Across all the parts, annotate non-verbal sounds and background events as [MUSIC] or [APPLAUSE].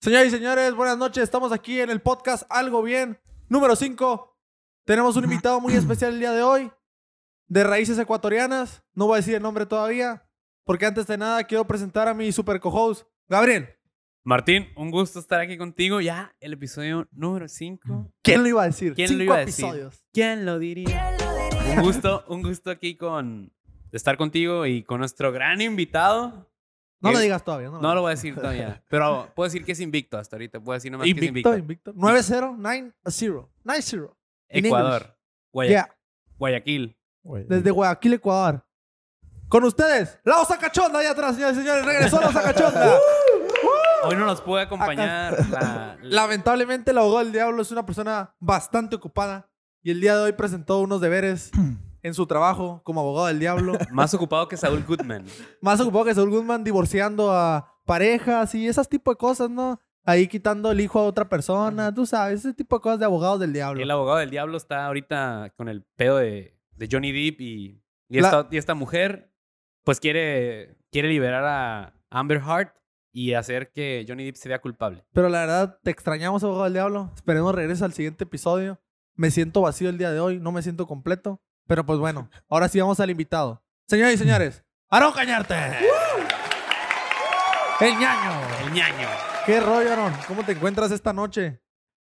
Señoras y señores, buenas noches. Estamos aquí en el podcast Algo Bien, número 5. Tenemos un invitado muy especial el día de hoy, de raíces ecuatorianas. No voy a decir el nombre todavía, porque antes de nada quiero presentar a mi super co-host, Gabriel. Martín, un gusto estar aquí contigo. Ya el episodio número 5. ¿Quién lo iba a decir? ¿Quién lo Cinco iba a decir? episodios. ¿Quién lo diría? Un gusto, un gusto aquí con de estar contigo y con nuestro gran invitado. No Eh, lo digas todavía. No, No lo voy a decir todavía, [LAUGHS] pero puedo decir que es invicto hasta ahorita. Puedo decir nomás que es Invicto, invicto. invicto. 9-0, 9-0. 9-0. In Ecuador, Guaya- Yeah. Guayaquil. Desde Guayaquil, Ecuador. Con ustedes, la Osa Cachonda allá atrás, señores y señores. Regresó la Osa Cachonda. [LAUGHS] Hoy no nos puede acompañar la, [LAUGHS] la- Lamentablemente, el abogado del diablo es una persona bastante ocupada y el día de hoy presentó unos deberes [CLEARS THROAT] en su trabajo como abogado del diablo. [LAUGHS] más ocupado que Saúl Goodman. [LAUGHS] Más ocupado que Saúl Guzmán divorciando a parejas y esas tipo de cosas, ¿no? Ahí quitando el hijo a otra persona, tú sabes, ese tipo de cosas de abogados del diablo. El abogado del diablo está ahorita con el pedo de, de Johnny Depp y, y, La- esta, y esta mujer pues quiere, quiere liberar a Amber Heard y hacer que Johnny Depp se vea culpable. Pero la verdad, te extrañamos, abogado del diablo. Esperemos regrese al siguiente episodio. Me siento vacío el día de hoy, no me siento completo. Pero pues bueno, ahora sí vamos al invitado. Señoras y señores, Aarón Cañarte. El ñaño. El ñaño. ¿Qué rollo, Aarón? ¿Cómo te encuentras esta noche?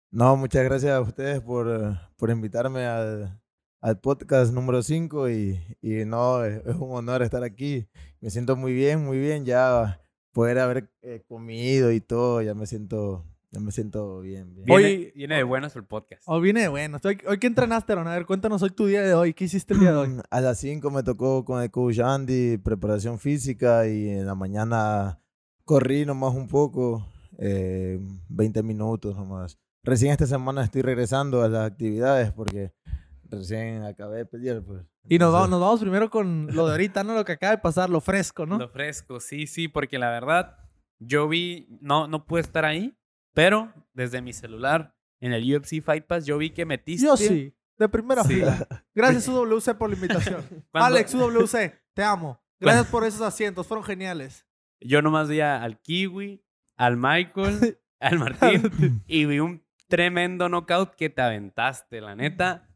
No, muchas gracias a ustedes por, eh, por invitarme al, al podcast número 5 y, y no, es, es un honor estar aquí. Me siento muy bien, muy bien. Ya poder haber eh, comido y todo, ya me siento, ya me siento bien. bien. Viene, Hoy- viene de buenas el podcast. Hoy viene de bueno. Hoy, hoy ¿qué entrenaste, Aarón? A ver, cuéntanos hoy tu día de hoy. ¿Qué hiciste el día de hoy? [CLEARS THROAT] A las 5 me tocó con el coach Andy, preparación física y en la mañana corrí nomás un poco, eh, 20 minutos nomás. Recién esta semana estoy regresando a las actividades porque recién acabé de pelear. Pues. Y nos vamos, nos vamos primero con lo de ahorita, ¿no? Lo que acaba de pasar, lo fresco, ¿no? Lo fresco, sí, sí, porque la verdad, yo vi, no, no pude estar ahí, pero desde mi celular, en el UFC Fight Pass, yo vi que metiste. Yo sí, de primera Sí. fila. Gracias, [LAUGHS] UWC, por la invitación. Cuando- Alex, UWC, te amo. [LAUGHS] Gracias por esos asientos, fueron geniales. Yo nomás vi al Kiwi, al Michael, [LAUGHS] al Martín y vi un tremendo knockout que te aventaste, la neta.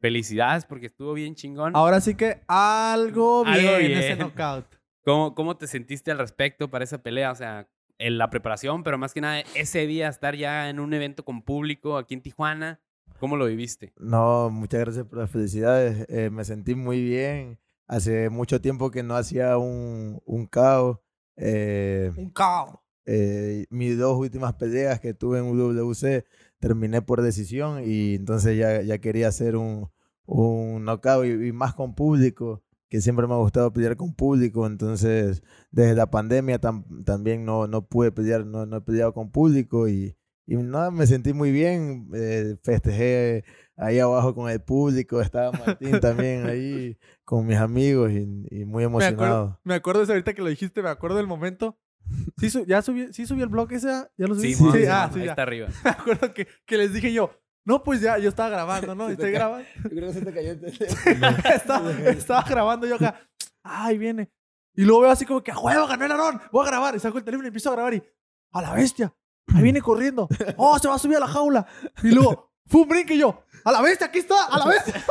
Felicidades porque estuvo bien chingón. Ahora sí que algo bien, Algo ese bien. knockout. ¿Cómo, ¿Cómo te sentiste al respecto para esa pelea? O sea, en la preparación, pero más que nada ese día estar ya en un evento con público aquí en Tijuana. ¿Cómo lo viviste? No, muchas gracias por las felicidades. eh, me sentí muy bien. Hace mucho tiempo que no hacía un, un KO. eh, Un caos. eh, mis dos últimas peleas que tuve en UWC terminé por decisión y entonces ya, ya quería hacer un, un knockout y, y más con público, que siempre me ha gustado pelear con público, entonces desde la pandemia tam- también no, no pude pelear, no, no he peleado con público y, y nada, me sentí muy bien, eh, festejé ahí abajo con el público, estaba Martín también [LAUGHS] ahí con mis amigos y, y muy Me acuerdo, emocionado. me acuerdo eso ahorita que lo dijiste, me acuerdo del momento. Sí, su- ya subí, sí subí el blog ese, ¿ya lo subí? Sí, ah, sí, ahí ya. está arriba. [LAUGHS] Me acuerdo que, que les dije yo, no, pues ya, yo estaba grabando, ¿no? [LAUGHS] Estoy grabando. [LAUGHS] Yo creo que se te cayó el teléfono. [LAUGHS] estaba, estaba grabando yo acá. Ay, viene. Y luego veo así como que, a huevo, ganó el Aarón. Voy a grabar. Y saco el teléfono y empiezo a grabar y, a la bestia. Ahí viene corriendo. Oh, se va a subir a la jaula. Y luego, ¡fum! brinque y yo. A la bestia, aquí está, a la bestia.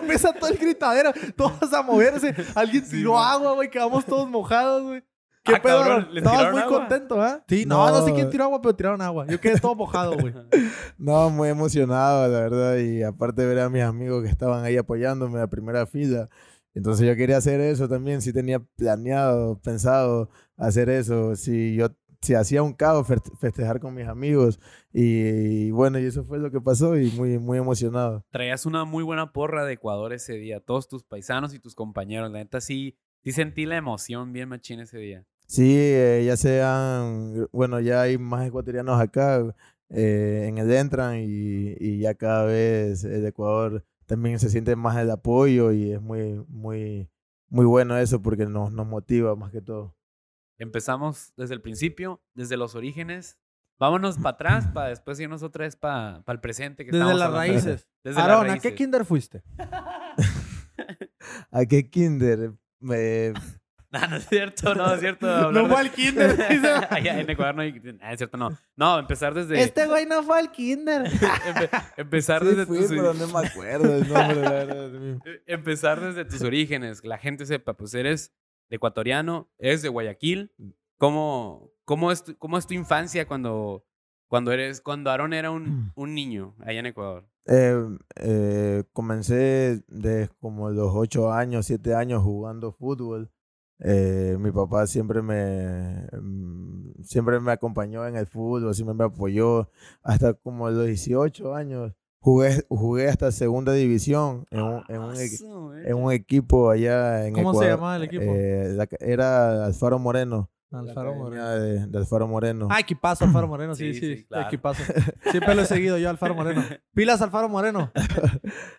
Empieza todo el gritadero, todos a moverse. Alguien tiró agua, güey, quedamos todos mojados, güey. ¿Qué Ah, pedo? cabrón, Estabas muy agua? contento, ¿eh? Sí, no, no, No. sé quién tiró agua, pero tiraron agua. Yo quedé todo mojado, güey. [LAUGHS] No, muy emocionado, la verdad. Y aparte ver a mis amigos que estaban ahí apoyándome en la primera fila. Entonces yo quería hacer eso también. Sí tenía planeado, pensado hacer eso. Si yo si hacía un caos, fe- festejar con mis amigos. Y, bueno, y eso fue lo que pasó y muy, muy emocionado. Traías una muy buena porra de Ecuador ese día. Todos tus paisanos y tus compañeros. La neta sí, sí sentí la emoción bien machín ese día. Sí, eh, ya sean, bueno, ya hay más ecuatorianos acá eh, en el Entran y, y ya cada vez el Ecuador también se siente más el apoyo y es muy, muy, muy bueno eso porque nos, nos motiva más que todo. Empezamos desde el principio, desde los orígenes. Vámonos para atrás para después irnos otra vez para el presente. Que Desde las hablando. raíces. [LAUGHS] Desde las Aarón, ¿a qué raíces. kinder fuiste? [LAUGHS] [LAUGHS] ¿A qué kinder? Me- [LAUGHS] No, no es cierto, no es cierto. No fue al kinder. [LAUGHS] Allá [LAUGHS] en Ecuador no hay... ah, es cierto, no. No, empezar desde... Este güey no fue al kinder. empe- empezar Sí, desde fui, tus... pero no me acuerdo el nombre, la verdad. Eh, Empezar desde tus orígenes, que la gente sepa, pues eres de ecuatoriano, eres de Guayaquil. ¿Cómo, cómo, es, tu, cómo es tu infancia cuando, cuando eres, cuando Aaron era un, [CLEARS THROAT] un niño allá en Ecuador? Eh, eh, comencé de como los 8 años, 7 años jugando fútbol. Eh, mi papá siempre me, mm, siempre me acompañó en el fútbol, siempre me apoyó. Hasta como los 18 años jugué, jugué hasta segunda división en un, en un, un equipo allá en ¿Cómo se llamaba el equipo? Eh, la era Alfaro Moreno. Alfaro Moreno. De, de Alfaro Moreno. Ah, equipazo, Alfaro Moreno. [LAUGHS] Sí, Sí, sí, sí, claro. equipazo. [LAUGHS] Siempre lo he seguido yo, Alfaro Moreno. [LAUGHS] Pilas, Alfaro Moreno.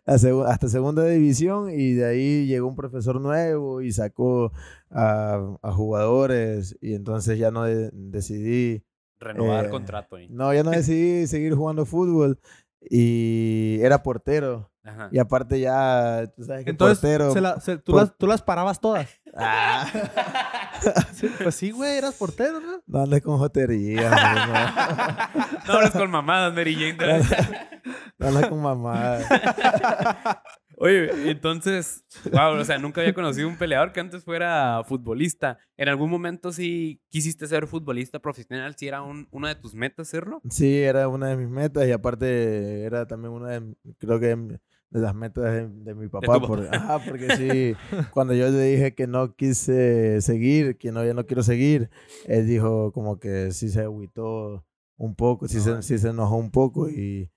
hasta segunda división y de ahí llegó un profesor nuevo y sacó a, a jugadores y entonces ya no de- decidí, Renovar eh, contrato no, ya no decidí seguir jugando fútbol y era portero Ajá. y aparte ya, tú sabes que Entonces, portero... se la- se- tú, por- las, tú las parabas todas. [LAUGHS] Ah, [LAUGHS] Sí, pues sí, güey, eras portero, ¿no? no andes con jotería, hombre, No [LAUGHS] hablas con mamadas, Mary Jane. no, no andes con mamá. Oye, entonces, wow, o sea, nunca había conocido un peleador que antes fuera futbolista. ¿En algún momento sí quisiste ser futbolista profesional? ¿Si era un, una de tus metas serlo? Sí, era una de mis metas y aparte era también una de, creo que de las metas de, de mi papá. tu por- ajá, porque sí, [LAUGHS] cuando yo le dije que no quise seguir, que no, ya no quiero seguir, él dijo como que sí se agüitó un poco, sí, No, se, sí se enojó un poco y,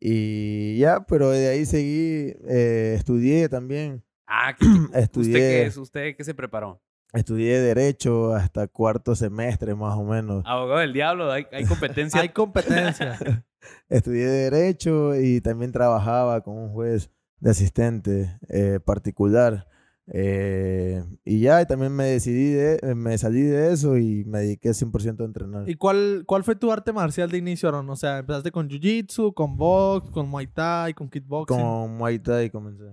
y ya, pero de ahí seguí, eh, estudié también, Ah, [CLEARS THROAT] ¿qué- qué- ¿usted Estudié. qué es? ¿Usted qué se preparó? estudié Derecho hasta cuarto semestre más o menos. Abogado del diablo, hay, hay competencia. Hay competencia. [LAUGHS] Estudié Derecho y también trabajaba con un juez de asistente eh, particular. Eh, y ya, y también me decidí, de, eh, me salí de eso y me dediqué 100% a entrenar. ¿Y cuál, cuál fue tu arte marcial de inicio, Aaron? O sea, empezaste con Jiu-Jitsu, con box, con Muay Thai, con kickboxing. Con Muay Thai comencé.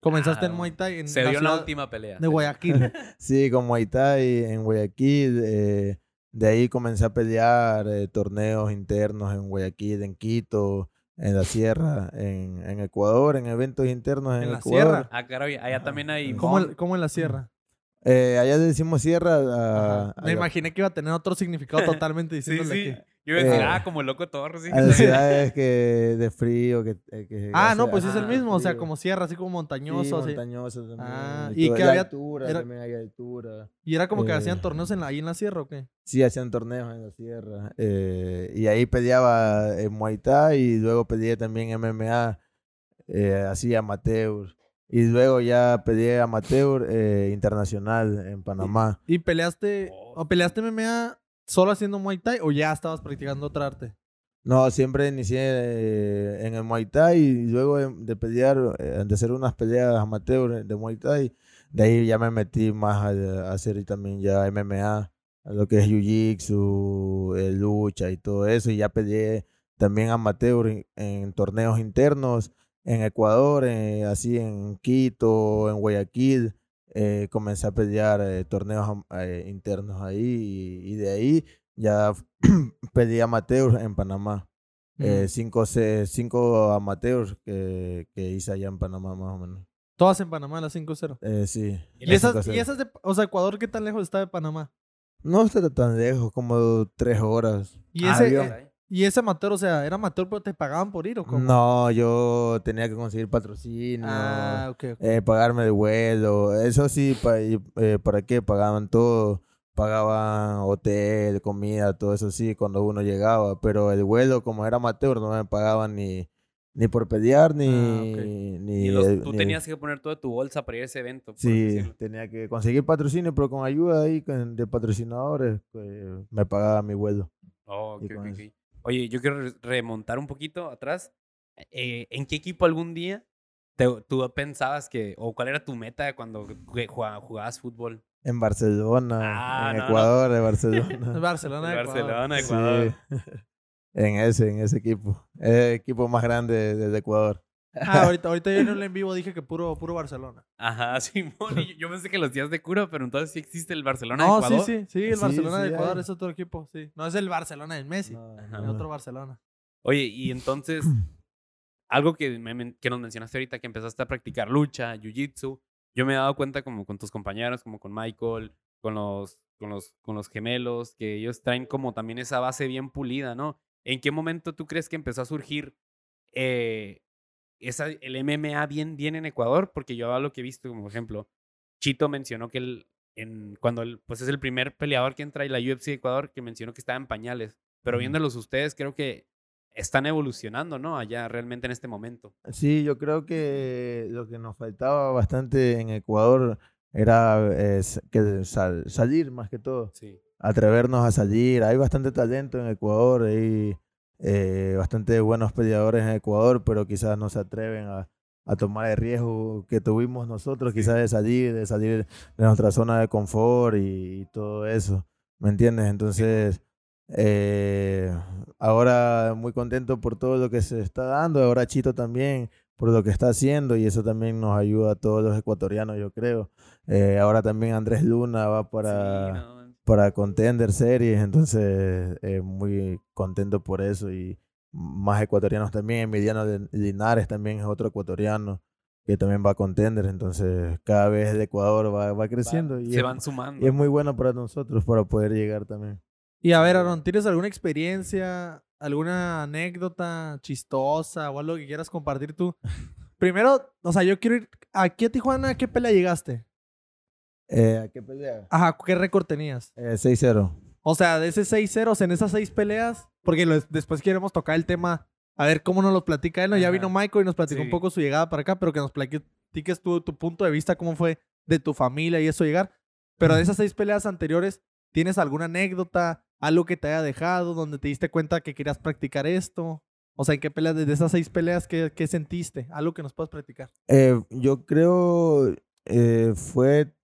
Comenzaste en Ah, Muay Thai en Se la dio la última pelea. de Guayaquil. [LAUGHS] Sí, con Muay Thai en Guayaquil. eh, de ahí comencé a pelear eh, torneos internos en Guayaquil, en Quito, en la sierra, en, en Ecuador, en eventos internos en, ¿En la Ecuador. sierra? Ah, caray, allá también hay... ¿Cómo, cómo en la sierra? Eh, allá le decimos sierra. a- Ajá. a Me la- imaginé que iba a tener otro significado [LAUGHS] totalmente Sí, diciéndole sí. que... Yo iba a decir, Eh, ah, como el loco Torres. sí, A las que- [LAUGHS] ciudades que de frío, que... eh, que Ah, hace- no, pues es el ah, mismo. O sea, frío. como sierra, así como Sí, montañoso. así. montañoso también. Ah, y y que había- altura, era- también hay altura. Y era como que Eh. hacían torneos en la, ahí en la sierra, ¿o qué? Sí, hacían torneos en la sierra. eh, y ahí peleaba en Muay Thai y luego peleé también MMA, eh, así amateur. Y luego ya peleé amateur eh, internacional en Panamá. ¿Y peleaste, Oh. o peleaste MMA solo haciendo Muay Thai o ya estabas practicando otra arte? No, siempre inicié eh, en el Muay Thai y luego de, de pelear, eh, de hacer unas peleas amateur de Muay Thai, de ahí ya me metí más a, a hacer también ya MMA, a lo que es Jiu-Jitsu, eh, lucha y todo eso. Y ya peleé también amateur en, en torneos internos en Ecuador, eh, así en Quito, en Guayaquil. eh, comencé a pelear eh, torneos eh, internos ahí y, y de ahí ya [CLEARS THROAT] peleé amateur en Panamá. Mm. cinco, cinco amateurs que, que hice allá en Panamá más o menos. Todas en Panamá, las 5-0. Eh, sí. ¿Y esas, 5-0. y esas de, o sea, Ecuador, ¿qué tan lejos está de Panamá? No está tan lejos, como tres horas. Y Ah, ese, eh, y ese amateur, o sea, ¿era amateur pero te pagaban por ir o cómo? No, yo tenía que conseguir patrocinio, Ah, eh, pagarme el vuelo. Eso sí, pa- eh, ¿para qué? Pagaban todo. Pagaban hotel, comida, todo eso sí, cuando uno llegaba. Pero el vuelo, como era amateur, no me pagaban ni, ni por pelear, ni... Ah, ni Y los- el- tú ni- tenías que poner toda tu bolsa para ir a ese evento. por Sí, decirlo. tenía que conseguir patrocinio, pero con ayuda ahí de patrocinadores, pues, me pagaba mi vuelo. Oh, ok, ok. Oye, yo quiero re- remontar un poquito atrás. Eh, ¿En qué equipo algún día te- tú pensabas que, o cuál era tu meta cuando jugabas fútbol? En Barcelona, Ah, en no, no. Ecuador, en [LAUGHS] Barcelona. Barcelona, En Ecuador. Barcelona, Sí, Ecuador. [LAUGHS] en ese, en ese equipo. Es el equipo más grande de, de Ecuador. Ah, [LAUGHS] ahorita, ahorita yo en el en vivo dije que puro, puro Barcelona. Ajá, [LAUGHS] Simón. y yo, pensé que los días de cura, pero entonces sí existe el Barcelona de No, sí, Ecuador. sí, sí, el Sí, Barcelona sí de Ecuador hay. es otro equipo, sí. No es el Barcelona del Messi, No, es no. otro Barcelona. Oye, y entonces, algo que, me que nos mencionaste ahorita, que empezaste a practicar lucha, jiu-jitsu, yo me he dado cuenta como con tus compañeros, como con Michael, con los, con los, con los gemelos, que ellos traen como también esa base bien pulida, ¿no? ¿En qué momento tú crees que empezó a surgir eh, esa, el MMA bien, bien en Ecuador? Porque yo a lo que he visto, como por ejemplo, Chito mencionó que él, en, cuando él, pues es el primer peleador que entra en la UFC de Ecuador, que mencionó que estaba en pañales. Pero viéndolos ustedes, creo que están evolucionando, ¿no? Allá realmente en este momento. Sí, yo creo que lo que nos faltaba bastante en Ecuador era eh, que sal- salir más que todo, Sí. atrevernos a salir. Hay bastante talento en Ecuador, hay eh, bastante buenos peleadores en Ecuador, pero quizás no se atreven a, a tomar el riesgo que tuvimos nosotros, quizás de salir, de salir de nuestra zona de confort y, y todo eso, ¿me entiendes? Entonces, eh, ahora muy contento por todo lo que se está dando, ahora Chito también por lo que está haciendo y eso también nos ayuda a todos los ecuatorianos, yo creo. Eh, ahora también Andrés Luna va para Sí, no, man. Para Contender Series, entonces eh, muy contento por eso y más ecuatorianos también, Emiliano Lin- Linares también es otro ecuatoriano que también va a Contender, entonces cada vez el Ecuador va, va creciendo y, Se es, van sumando. y es muy bueno para nosotros para poder llegar también. Y a ver, Aaron, ¿tienes alguna experiencia, alguna anécdota chistosa o algo que quieras compartir tú? Primero, o sea, yo quiero ir aquí a Tijuana, ¿a qué pelea llegaste? Eh, ¿A qué pelea? Ajá, ¿qué récord tenías? Eh, 6-0. O sea, de ese 6-0, en esas seis peleas, porque después queremos tocar el tema, a ver cómo nos lo platica él, ¿no? Ya vino Michael y nos platicó un poco su llegada para acá, pero que nos platiques tú tu punto de vista, cómo fue de tu familia y eso llegar. Pero de esas seis peleas anteriores, ¿tienes alguna anécdota, algo que te haya dejado, donde te diste cuenta que querías practicar esto? O sea, ¿en qué peleas, desde esas seis peleas, qué, qué sentiste? Algo que nos puedas platicar. Eh, yo creo eh, fue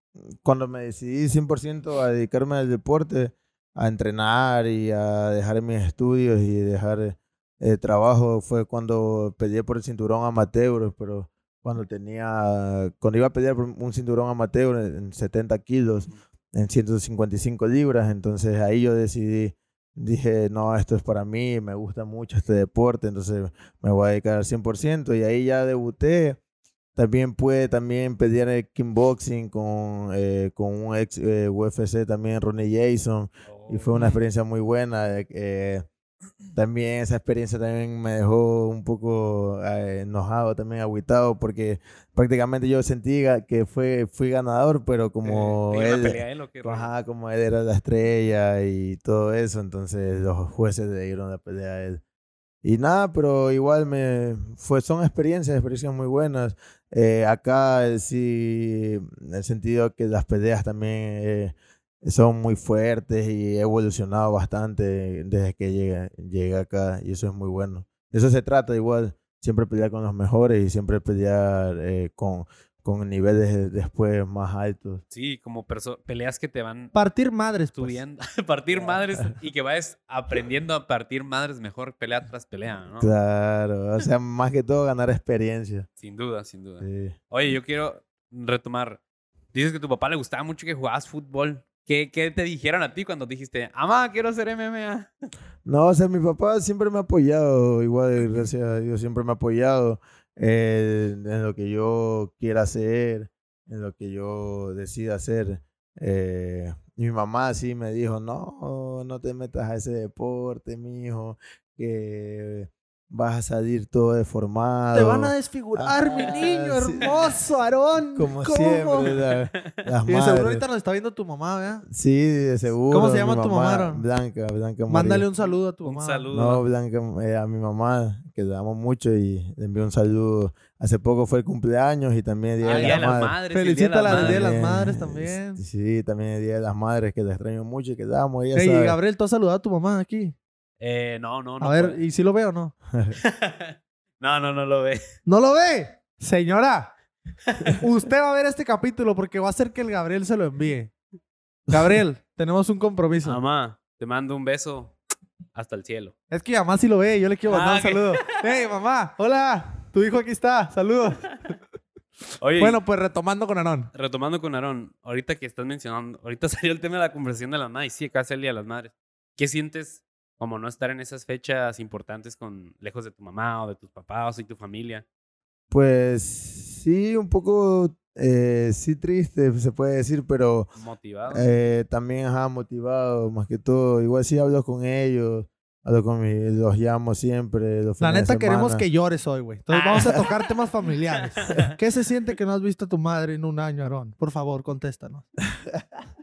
cuando me decidí 100% a dedicarme al deporte, a entrenar y a dejar mis estudios y dejar el trabajo, fue cuando peleé por el cinturón amateur, pero cuando tenía, cuando iba a pelear por un cinturón amateur en 70 kilos, en 155 libras, entonces ahí yo decidí, dije, no, esto es para mí, me gusta mucho este deporte, entonces me voy a dedicar al 100% y ahí ya debuté. También pude también pelear el kickboxing con, eh, con un ex eh, UFC también, Ronnie Jason, y fue una experiencia muy buena. eh, eh, también esa experiencia también me dejó un poco enojado, también agüitado, porque prácticamente yo sentí que fue, fui ganador, pero como ¿Te iba a él? Ajá, como él era la estrella y todo eso, entonces los jueces le dieron la pelea a él. Y nada, pero igual me fue, son experiencias, experiencias muy buenas. Eh, acá eh, sí, en el sentido que las peleas también eh, son muy fuertes y he evolucionado bastante desde que llegué, llegué acá y eso es muy bueno. De eso se trata igual, siempre pelear con los mejores y siempre pelear eh, con, con niveles después más altos. Sí, como peleas que te van Partir madres, pues. subiendo, [LAUGHS] partir madres [LAUGHS] y que vayas aprendiendo a partir madres mejor pelea tras pelea, ¿no? Claro, o sea, más que todo ganar experiencia. Sin duda, sin duda. Sí. Oye, yo quiero retomar. Dices que a tu papá le gustaba mucho que jugabas fútbol. ¿Qué, qué te dijeron a ti cuando dijiste, mamá, quiero hacer MMA? No, o sea, mi papá siempre me ha apoyado, igual, gracias a Dios, siempre me ha apoyado eh, en lo que yo quiera hacer, en lo que yo decida hacer. Eh, mi mamá sí me dijo, no, no te metas a ese deporte, mijo, que vas a salir todo deformado. Te van a desfigurar, mi Ah, niño sí. hermoso, Aarón. Como ¿Cómo? siempre, la- [LAUGHS] las Y de seguro ahorita nos está viendo tu mamá, ¿verdad? Sí, de seguro. ¿Cómo se mi llama tu mamá, Aaron? Blanca, Blanca María. Mándale un saludo a tu Un mamá. saludo. No, Blanca, eh, a mi mamá, que la amo mucho y le envío un saludo. Hace poco fue el cumpleaños y también el Día Ah, de el Día la de las Madre. Madres. el Día de las Día de las Madres. También. Sí, también el Día de las Madres, que la extraño mucho y que la amo. Ella Ey, sabe. Gabriel, ¿tú has saludado a tu mamá aquí? Eh, no, no, no. a ver, puede. ¿y si lo ve o no? [LAUGHS] no, no, no lo ve. ¿No lo ve? Señora, [LAUGHS] usted va a ver este capítulo porque va a hacer que el Gabriel se lo envíe. Gabriel, [LAUGHS] tenemos un compromiso. Mamá, te mando un beso hasta el cielo. Es que mi mamá sí lo ve yo le quiero mandar Ah, un saludo. Hey, mamá, hola. Tu hijo aquí está. Saludos. Oye, Bueno, pues retomando con Aarón. retomando con Aarón, ahorita que estás mencionando, ahorita salió el tema de la conversación de las madres. Sí, acá es el Día de las Madres. ¿Qué sientes como no estar en esas fechas importantes con lejos de tu mamá o de tus papás y tu familia? Pues sí, un poco, eh, sí triste, se puede decir, pero ¿Motivado? eh, también ajá, motivado, más que todo. Igual sí hablo con ellos, hablo con mis, los llamo siempre. Los La neta queremos que llores hoy, güey. Entonces vamos a tocar temas familiares. [LAUGHS] ¿Qué se siente que no has visto a tu madre en un año, Aarón? Por favor, contéstanos. [LAUGHS]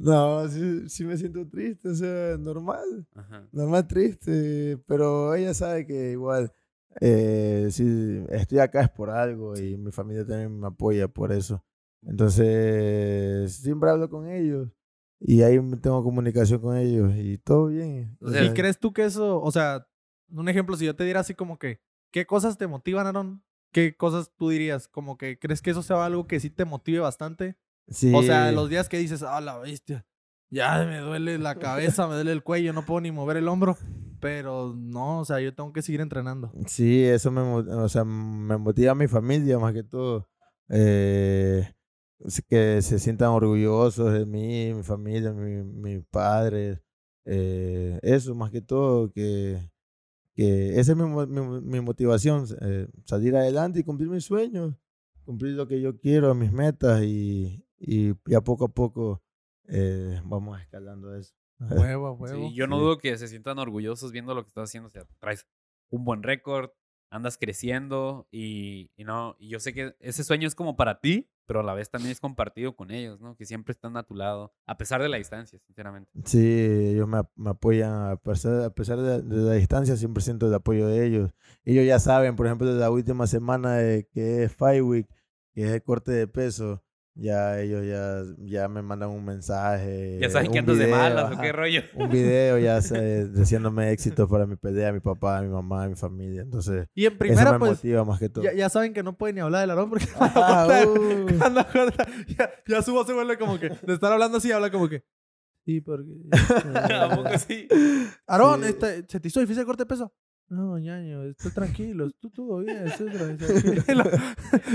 No, sí, sí me siento triste, o sea, normal. Ajá. normal triste, pero ella sabe que igual eh, si estoy acá es por algo y mi familia también me apoya por eso. Entonces, siempre hablo con ellos y ahí tengo comunicación con ellos y todo bien. O sea, ¿Y crees tú que eso, o sea, un ejemplo, si yo te diera así como que, ¿qué cosas te motivan, Aarón? ¿Qué cosas tú dirías? Como que, ¿crees que eso sea algo que sí te motive bastante? Sí, O sea, los días que dices, ah, la bestia, ya me duele la cabeza, me duele el cuello, no puedo ni mover el hombro. Pero no, o sea, yo tengo que seguir entrenando. Sí, eso me, o sea, me motiva a mi familia más que todo. Eh, que se sientan orgullosos de mí, mi familia, mi, mis padres. eh, eso más que todo, que, que esa es mi, mi, mi motivación, eh, salir adelante y cumplir mis sueños, cumplir lo que yo quiero, mis metas y, y, y a poco a poco eh, vamos escalando eso. [LAUGHS] Huevo, a huevo. Sí, yo no sí. dudo que se sientan orgullosos viendo lo que estás haciendo. O sea, traes un buen récord, andas creciendo y, y no, y yo sé que ese sueño es como para ti, pero a la vez también es compartido con ellos, ¿no? Que siempre están a tu lado, a pesar de la distancia, sinceramente. Sí, ellos me, ap- me apoyan a pesar, a pesar de, de la distancia, siempre siento el apoyo de ellos. Ellos ya saben, por ejemplo, de la última semana de, que es Five Week, que es el corte de peso, ya ellos ya, ya me mandan un mensaje. Ya saben que un andas de video, malas o qué rollo. Un video ya [LAUGHS] sé, deseándome éxito para mi pelea, mi papá, mi mamá, mi familia. Entonces, Y en eso primera, me pues, motiva más que todo. ya, ya saben que no pueden ni hablar del Aarón porque [LAUGHS] Ah, uh. [LAUGHS] cuando ya, ya su voz se vuelve como que, de estar hablando así, habla como que, sí, porque... ¿A poco sí? Aarón, Sí. este, ¿se te hizo difícil el corte de peso? No, ñaño, estoy tranquilo, tú todo bien, estoy tra- [LAUGHS] tranquilo.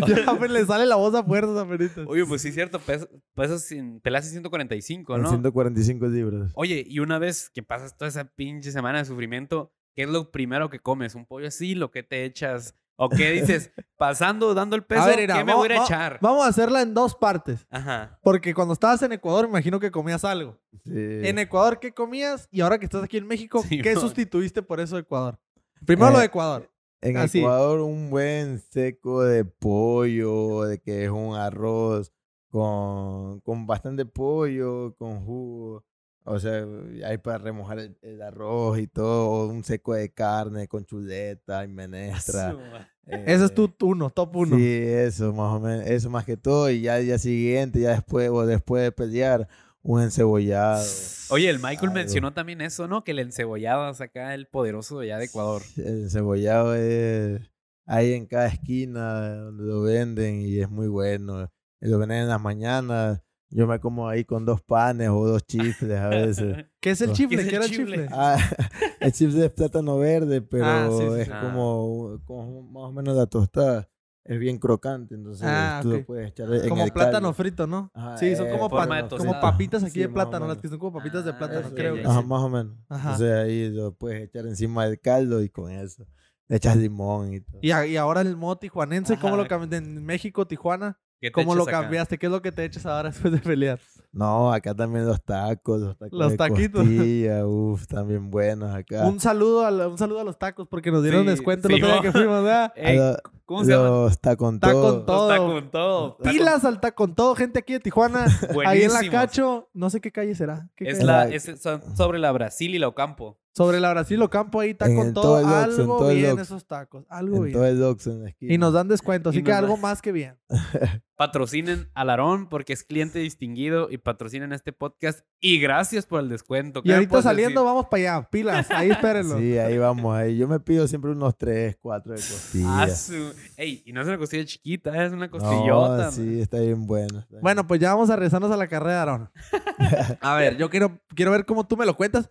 ya pues, le sale la voz a fuerzas a Perito. Oye, pues sí, cierto, pesas, pesas sin, pelaste 145, Con ¿no? 145 libras. Oye, y una vez que pasas toda esa pinche semana de sufrimiento, ¿qué es lo primero que comes? ¿Un pollo así? ¿Lo que te echas? ¿O qué dices? [LAUGHS] Pasando, dando el peso, ver, mira, ¿qué me voy a echar? Vamos a hacerla en dos partes. Ajá. Porque cuando estabas en Ecuador, me imagino que comías algo. Sí. En Ecuador, ¿qué comías? Y ahora que estás aquí en México, Sí, ¿qué mon. sustituiste por eso de Ecuador? Primero lo Eh, de Ecuador. En Así. Ecuador un buen seco de pollo, de que es un arroz con, con bastante pollo, con jugo. O sea, hay para remojar el, el arroz y todo, un seco de carne con chuleta y menestra. Ese es tu eh, uno, top uno. Sí, eso más o menos, eso más que todo. Y ya el día siguiente, ya después, o después de pelear, un encebollado. Oye, el Michael algo. mencionó también eso, ¿no? Que el encebollado es acá el poderoso de allá de Ecuador. El encebollado es ahí en cada esquina donde lo venden y es muy bueno. Lo venden en las mañanas. Yo me como ahí con dos panes o dos chifles a veces. [LAUGHS] ¿Qué es el ¿Qué chifle? el ¿Qué era el chifle? chifle? Ah, [LAUGHS] el chifle es plátano verde, pero Ah, sí, sí, es como, como más o menos la tostada. Es bien crocante, entonces Ah, tú ok. lo puedes echar en Como el plátano caldo. frito, ¿no? Ajá, sí, son eh, como, pa- de como papitas aquí Sí, de plátano, las que son como papitas de Ah, plátano, ok, creo. Ajá, más o menos. Ajá. Entonces ahí lo puedes echar encima del caldo y con eso le echas limón y todo. Y, y ahora el modo tijuanense, ¿cómo lo Ajá. cambiaste? En México, Tijuana, ¿Qué te ¿cómo lo echas acá? cambiaste? ¿Qué es lo que te echas ahora después de pelear? No, acá también los tacos, los tacos Los de taquitos. costilla, uf, también buenos acá. Un saludo, a un saludo a los tacos porque nos dieron Sí, descuento el otro día que fuimos, ¿verdad? [LAUGHS] Ey, ¿Cómo se llama? los tacon Tacon todo. todo. Está con todo. Pilas al con todo, gente aquí de Tijuana. [LAUGHS] ahí en la. Cacho, no sé qué calle será. ¿Qué Es calle? la, es son sobre la Brasil y la Ocampo. Sobre la Brasil Ocampo, ahí está En con todo. Oxxo, algo todo bien esos tacos. Algo En bien. todo el Oxxo en la esquina. Y nos dan descuento, así Y que algo más que bien. [LAUGHS] Patrocinen a Larón porque es cliente distinguido y patrocinen este podcast. Y gracias por el descuento. Y ¿Qué me ahorita saliendo decir? vamos para allá. Pilas, ahí espérenlo. Sí, ahí vamos. Ahí. Yo me pido siempre unos 3, 4 de costilla. Ah, su- Ey, y no es una costilla chiquita, es una costillota. No, sí, está bien bueno. está bien Bueno, pues ya vamos a regresarnos a la carrera, Aaron. [LAUGHS] A ver, yo quiero, quiero ver cómo tú me lo cuentas.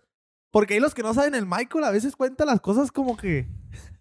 Porque ahí los que no saben, el Michael a veces cuenta las cosas como que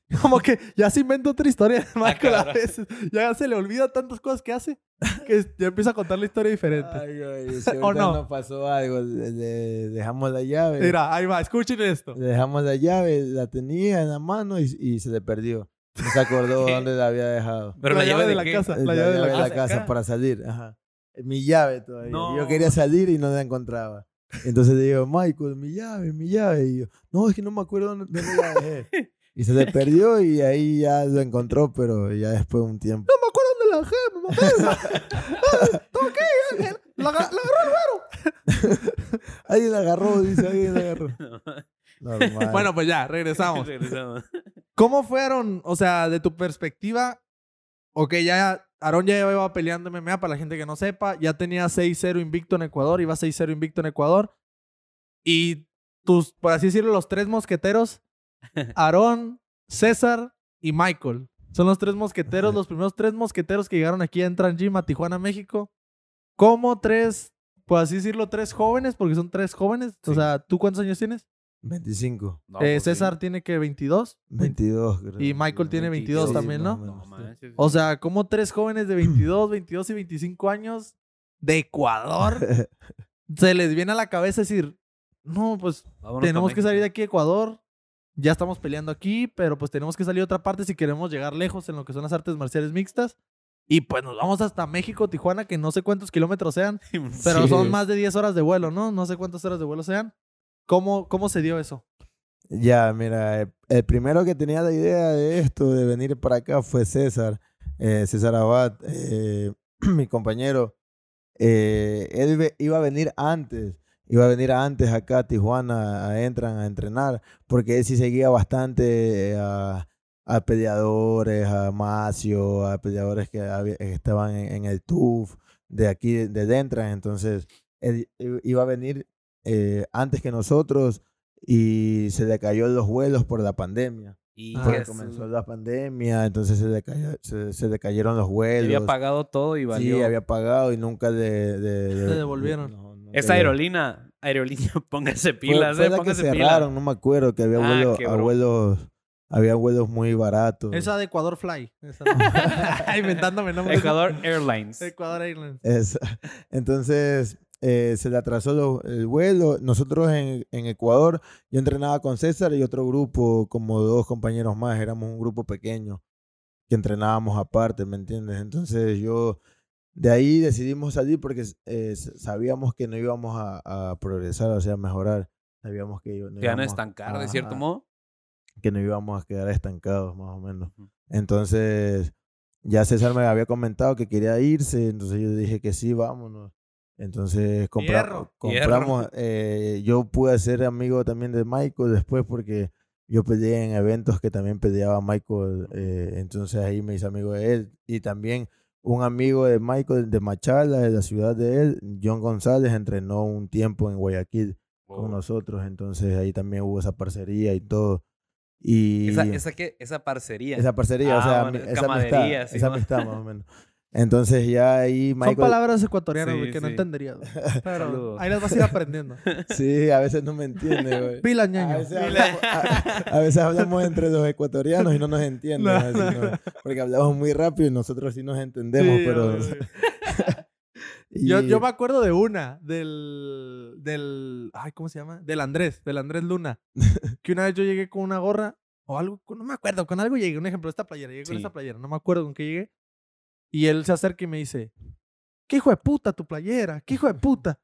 [LAUGHS] Como que ya se inventa otra historia de Michael a veces. Ya se le olvida tantas cosas que hace que ya empieza a contar la historia diferente. Ay, ay, si [LAUGHS] ¿O no? nos pasó algo, le, le dejamos la llave. Mira, ahí va, escuchen esto. Le dejamos la llave, la tenía en la mano y, y se le perdió. No se acordó [LAUGHS] dónde la había dejado. Pero la, llave de, la qué? casa. La, llave de la casa. Acá. para salir. Ajá. Mi llave todavía. No. Yo quería salir y no la encontraba. Entonces le digo, Michael, mi llave, mi llave. Y yo, no, es que no me acuerdo dónde, dónde la dejé. Y se le perdió y ahí ya lo encontró, pero ya después de un tiempo. No me acuerdo dónde la dejé, mamá. ¿Todo qué? La, aga- la agarró [LAUGHS] Alguien la agarró, dice, alguien la agarró. [LAUGHS] Normal. Bueno, pues ya, regresamos. [LAUGHS] Regresamos. ¿Cómo fueron, o sea, de tu perspectiva? Ok, ya Aarón ya iba peleando MMA, para la gente que no sepa, ya tenía 6-0 invicto en Ecuador, iba 6-0 invicto en Ecuador. Y tus, por así decirlo, los tres mosqueteros, Aarón, César y Michael. Son los tres mosqueteros, los primeros tres mosqueteros que llegaron aquí a Entran Gym a Tijuana, México. Como tres, por así decirlo, tres jóvenes, porque son tres jóvenes. O sea, ¿tú cuántos años tienes? 25, No, Eh, pues sí. César tiene que 22. 22 creo. Y Michael tiene 22 Sí, también, más ¿no? o No manches. O sea, como tres jóvenes de [CLEARS THROAT] 22, 22 y 25 años de Ecuador [LAUGHS] se les viene a la cabeza decir, no, pues Vámonos tenemos que salir de aquí a Ecuador, ya estamos peleando aquí, pero pues tenemos que salir a otra parte si queremos llegar lejos en lo que son las artes marciales mixtas. Y pues nos vamos hasta México, Tijuana, que no sé cuántos kilómetros sean, [LAUGHS] pero Sí. son más de 10 horas de vuelo, ¿no? No sé cuántas horas de vuelo sean. ¿Cómo, cómo se dio eso? Ya, mira, eh, el primero que tenía la idea de esto, de venir para acá, fue César, eh, César Abad, eh, [CLEARS THROAT] mi compañero. Eh, él iba a venir antes, iba a venir antes acá a Tijuana, a Entran a entrenar, porque él sí seguía bastante eh, a, peleadores, a Macio, a peleadores que, estaban en, el TUF de aquí, de, de Entran. Entonces, él iba a venir eh, antes que nosotros y se le cayó los vuelos por la pandemia. Y Ah, comenzó la pandemia, entonces se le, cayó- se, se le cayeron los vuelos. había pagado todo y valió. Sí, había pagado y nunca le, le- le- devolvieron. no, nunca le- aerolínea, aerolínea, [LAUGHS] póngase Fue- pilas, fue eh, la que póngase cerraron, pilas. no me acuerdo, que había, Ah, vuelos, había vuelos muy baratos. Esa de Ecuador Fly. Esa [LAUGHS] no. [LAUGHS] Inventándome nombres. Ecuador Airlines. Ecuador Airlines. Esa. Entonces eh, se le atrasó lo- el vuelo. Nosotros en, en Ecuador, yo entrenaba con César y otro grupo, como dos compañeros más, éramos un grupo pequeño que entrenábamos aparte, ¿me entiendes? Entonces yo, de ahí decidimos salir porque eh, sabíamos que no íbamos a, a progresar, o sea, a mejorar. Sabíamos que no van a íbamos- estancar, de cierto modo. Que no íbamos a quedar estancados, más o menos. Entonces, ya César me había comentado que quería irse, entonces yo dije que sí, vámonos. Entonces compra- Hierro. compramos, eh, yo pude ser amigo también de Michael después porque yo peleé en eventos que también peleaba Michael, eh, entonces ahí me hice amigo de él. Y también un amigo de Michael de Machala, de la ciudad de él, John González, entrenó un tiempo en Guayaquil con Oh. nosotros, entonces ahí también hubo esa parcería y todo. Y Esa, esa, ¿qué? esa parcería. esa parcería, o Ah, sea, bueno, esa amistad, sí, esa amistad más o menos. Entonces ya ahí Son Michael, palabras ecuatorianas, Sí, güey, que no sí. entendería. güey. [LAUGHS] Pero ahí las vas a ir aprendiendo. [LAUGHS] sí, a veces no me entiende, [LAUGHS] güey. Pila, A ñaño. veces, hablamos, a, a veces hablamos entre los ecuatorianos y no nos entienden, No, así, no. ¿no? porque hablamos muy rápido y nosotros sí nos entendemos, Sí, pero... y- Yo, yo me acuerdo de una, del, del, ay, ¿cómo se llama? Del Andrés, del Andrés Luna. que una vez yo llegué con una gorra, o algo, no me acuerdo, con algo llegué, un ejemplo, esta playera, llegué con Sí. esta playera, no me acuerdo con qué llegué. Y él se acerca y me dice, ¿qué hijo de puta tu playera? ¿Qué hijo de puta?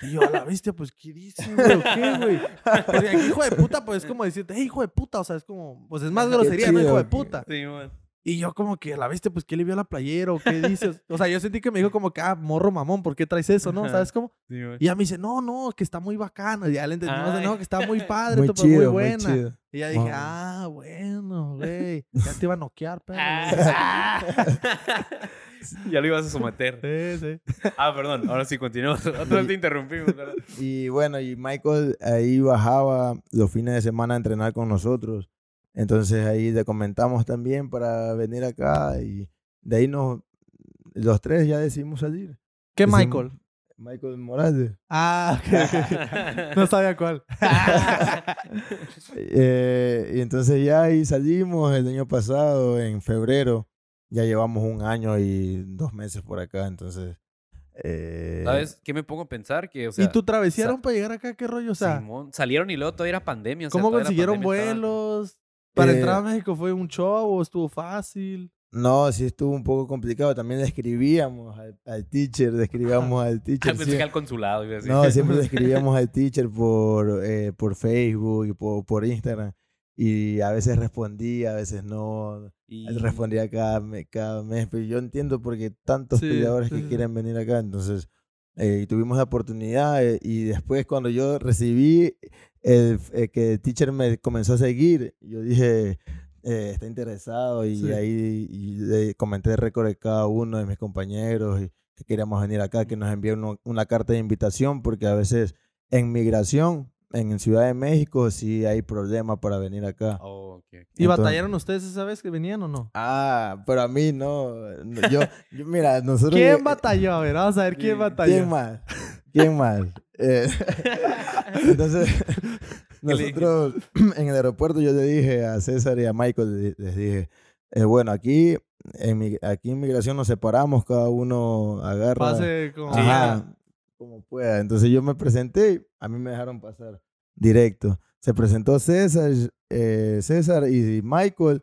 Y yo, a la bestia, pues, ¿qué dice, güey? ¿O ¿Qué, güey? Porque aquí, hijo de puta, pues, es como decirte, hey, hijo de puta, o sea, es como, pues, es más grosería, ¿no? Hijo de puta. Sí, man. Y yo como que, la bestia, pues, ¿qué le vio a la playera o qué dices? O sea, yo sentí que me dijo [LAUGHS] como que, ah, morro mamón, ¿por qué traes eso, no? ¿Sabes cómo? Sí. Y ella me dice, no, no, que está muy bacano. Y ya le entendí, Ay. no, que está muy [LAUGHS] padre, muy chido, muy buena. chido. Y ya dije, Wow. ah, bueno, güey, ya te iba a noquear, perro. Ah. [LAUGHS] ya lo ibas a someter. Sí, sí. Ah, perdón. Ahora sí, continuamos. Otra vez te interrumpimos. ¿verdad? Y bueno, y Michael ahí bajaba los fines de semana a entrenar con nosotros. Entonces ahí le comentamos también para venir acá y de ahí nos, los tres ya decidimos salir. ¿Qué Decimos- Michael? Michael Morales. Ah. [LAUGHS] No sabía cuál. [LAUGHS] Eh, y entonces ya ahí salimos el año pasado, en febrero. Ya llevamos un año y dos meses por acá, entonces... eh, ¿Sabes qué me pongo a pensar? Que, o sea, ¿Y tu travesiaron sa- para llegar acá? ¿Qué rollo? O sea, Simón, salieron y luego todavía era pandemia. o sea, ¿cómo consiguieron pandemia vuelos? ¿Para Eh, entrar a México fue un show o estuvo fácil? No, sí estuvo un poco complicado. También le escribíamos al, al teacher, le escribíamos al [LAUGHS] teacher. pensé sí. que al consulado. iba a decir. No, siempre le [LAUGHS] escribíamos al teacher por, eh, por Facebook y por, por Instagram. Y a veces respondía, a veces no. Y- Él respondía cada, cada mes. Pero yo entiendo porque tantos Sí, peleadores sí, que quieren venir acá. Entonces, eh, tuvimos la oportunidad. eh, y después, cuando yo recibí el, eh, que el teacher me comenzó a seguir, yo dije. eh, está interesado y Sí. ahí y le comenté el récord de cada uno de mis compañeros y que queríamos venir acá, que nos envió uno- una carta de invitación porque a veces en migración, en Ciudad de México, sí hay problemas para venir acá. Oh, ok, ok. ¿Y Entonces- batallaron ustedes esa vez que venían o no? Ah, pero a mí no. Yo, yo- mira, [LAUGHS] nosotros. ¿Quién batalló? A ver, vamos a ver quién batalló. ¿Quién más? ¿Quién más? Eh, [LAUGHS] entonces, [LAUGHS] nosotros [CLEARS THROAT] en el aeropuerto yo le dije a César y a Michael, le- les dije, eh, bueno, aquí en, mi- aquí en migración nos separamos, cada uno agarra. Pase como... Sí, Ajá, como pueda. Entonces yo me presenté, y a mí me dejaron pasar directo. Se presentó César, eh, César y Michael,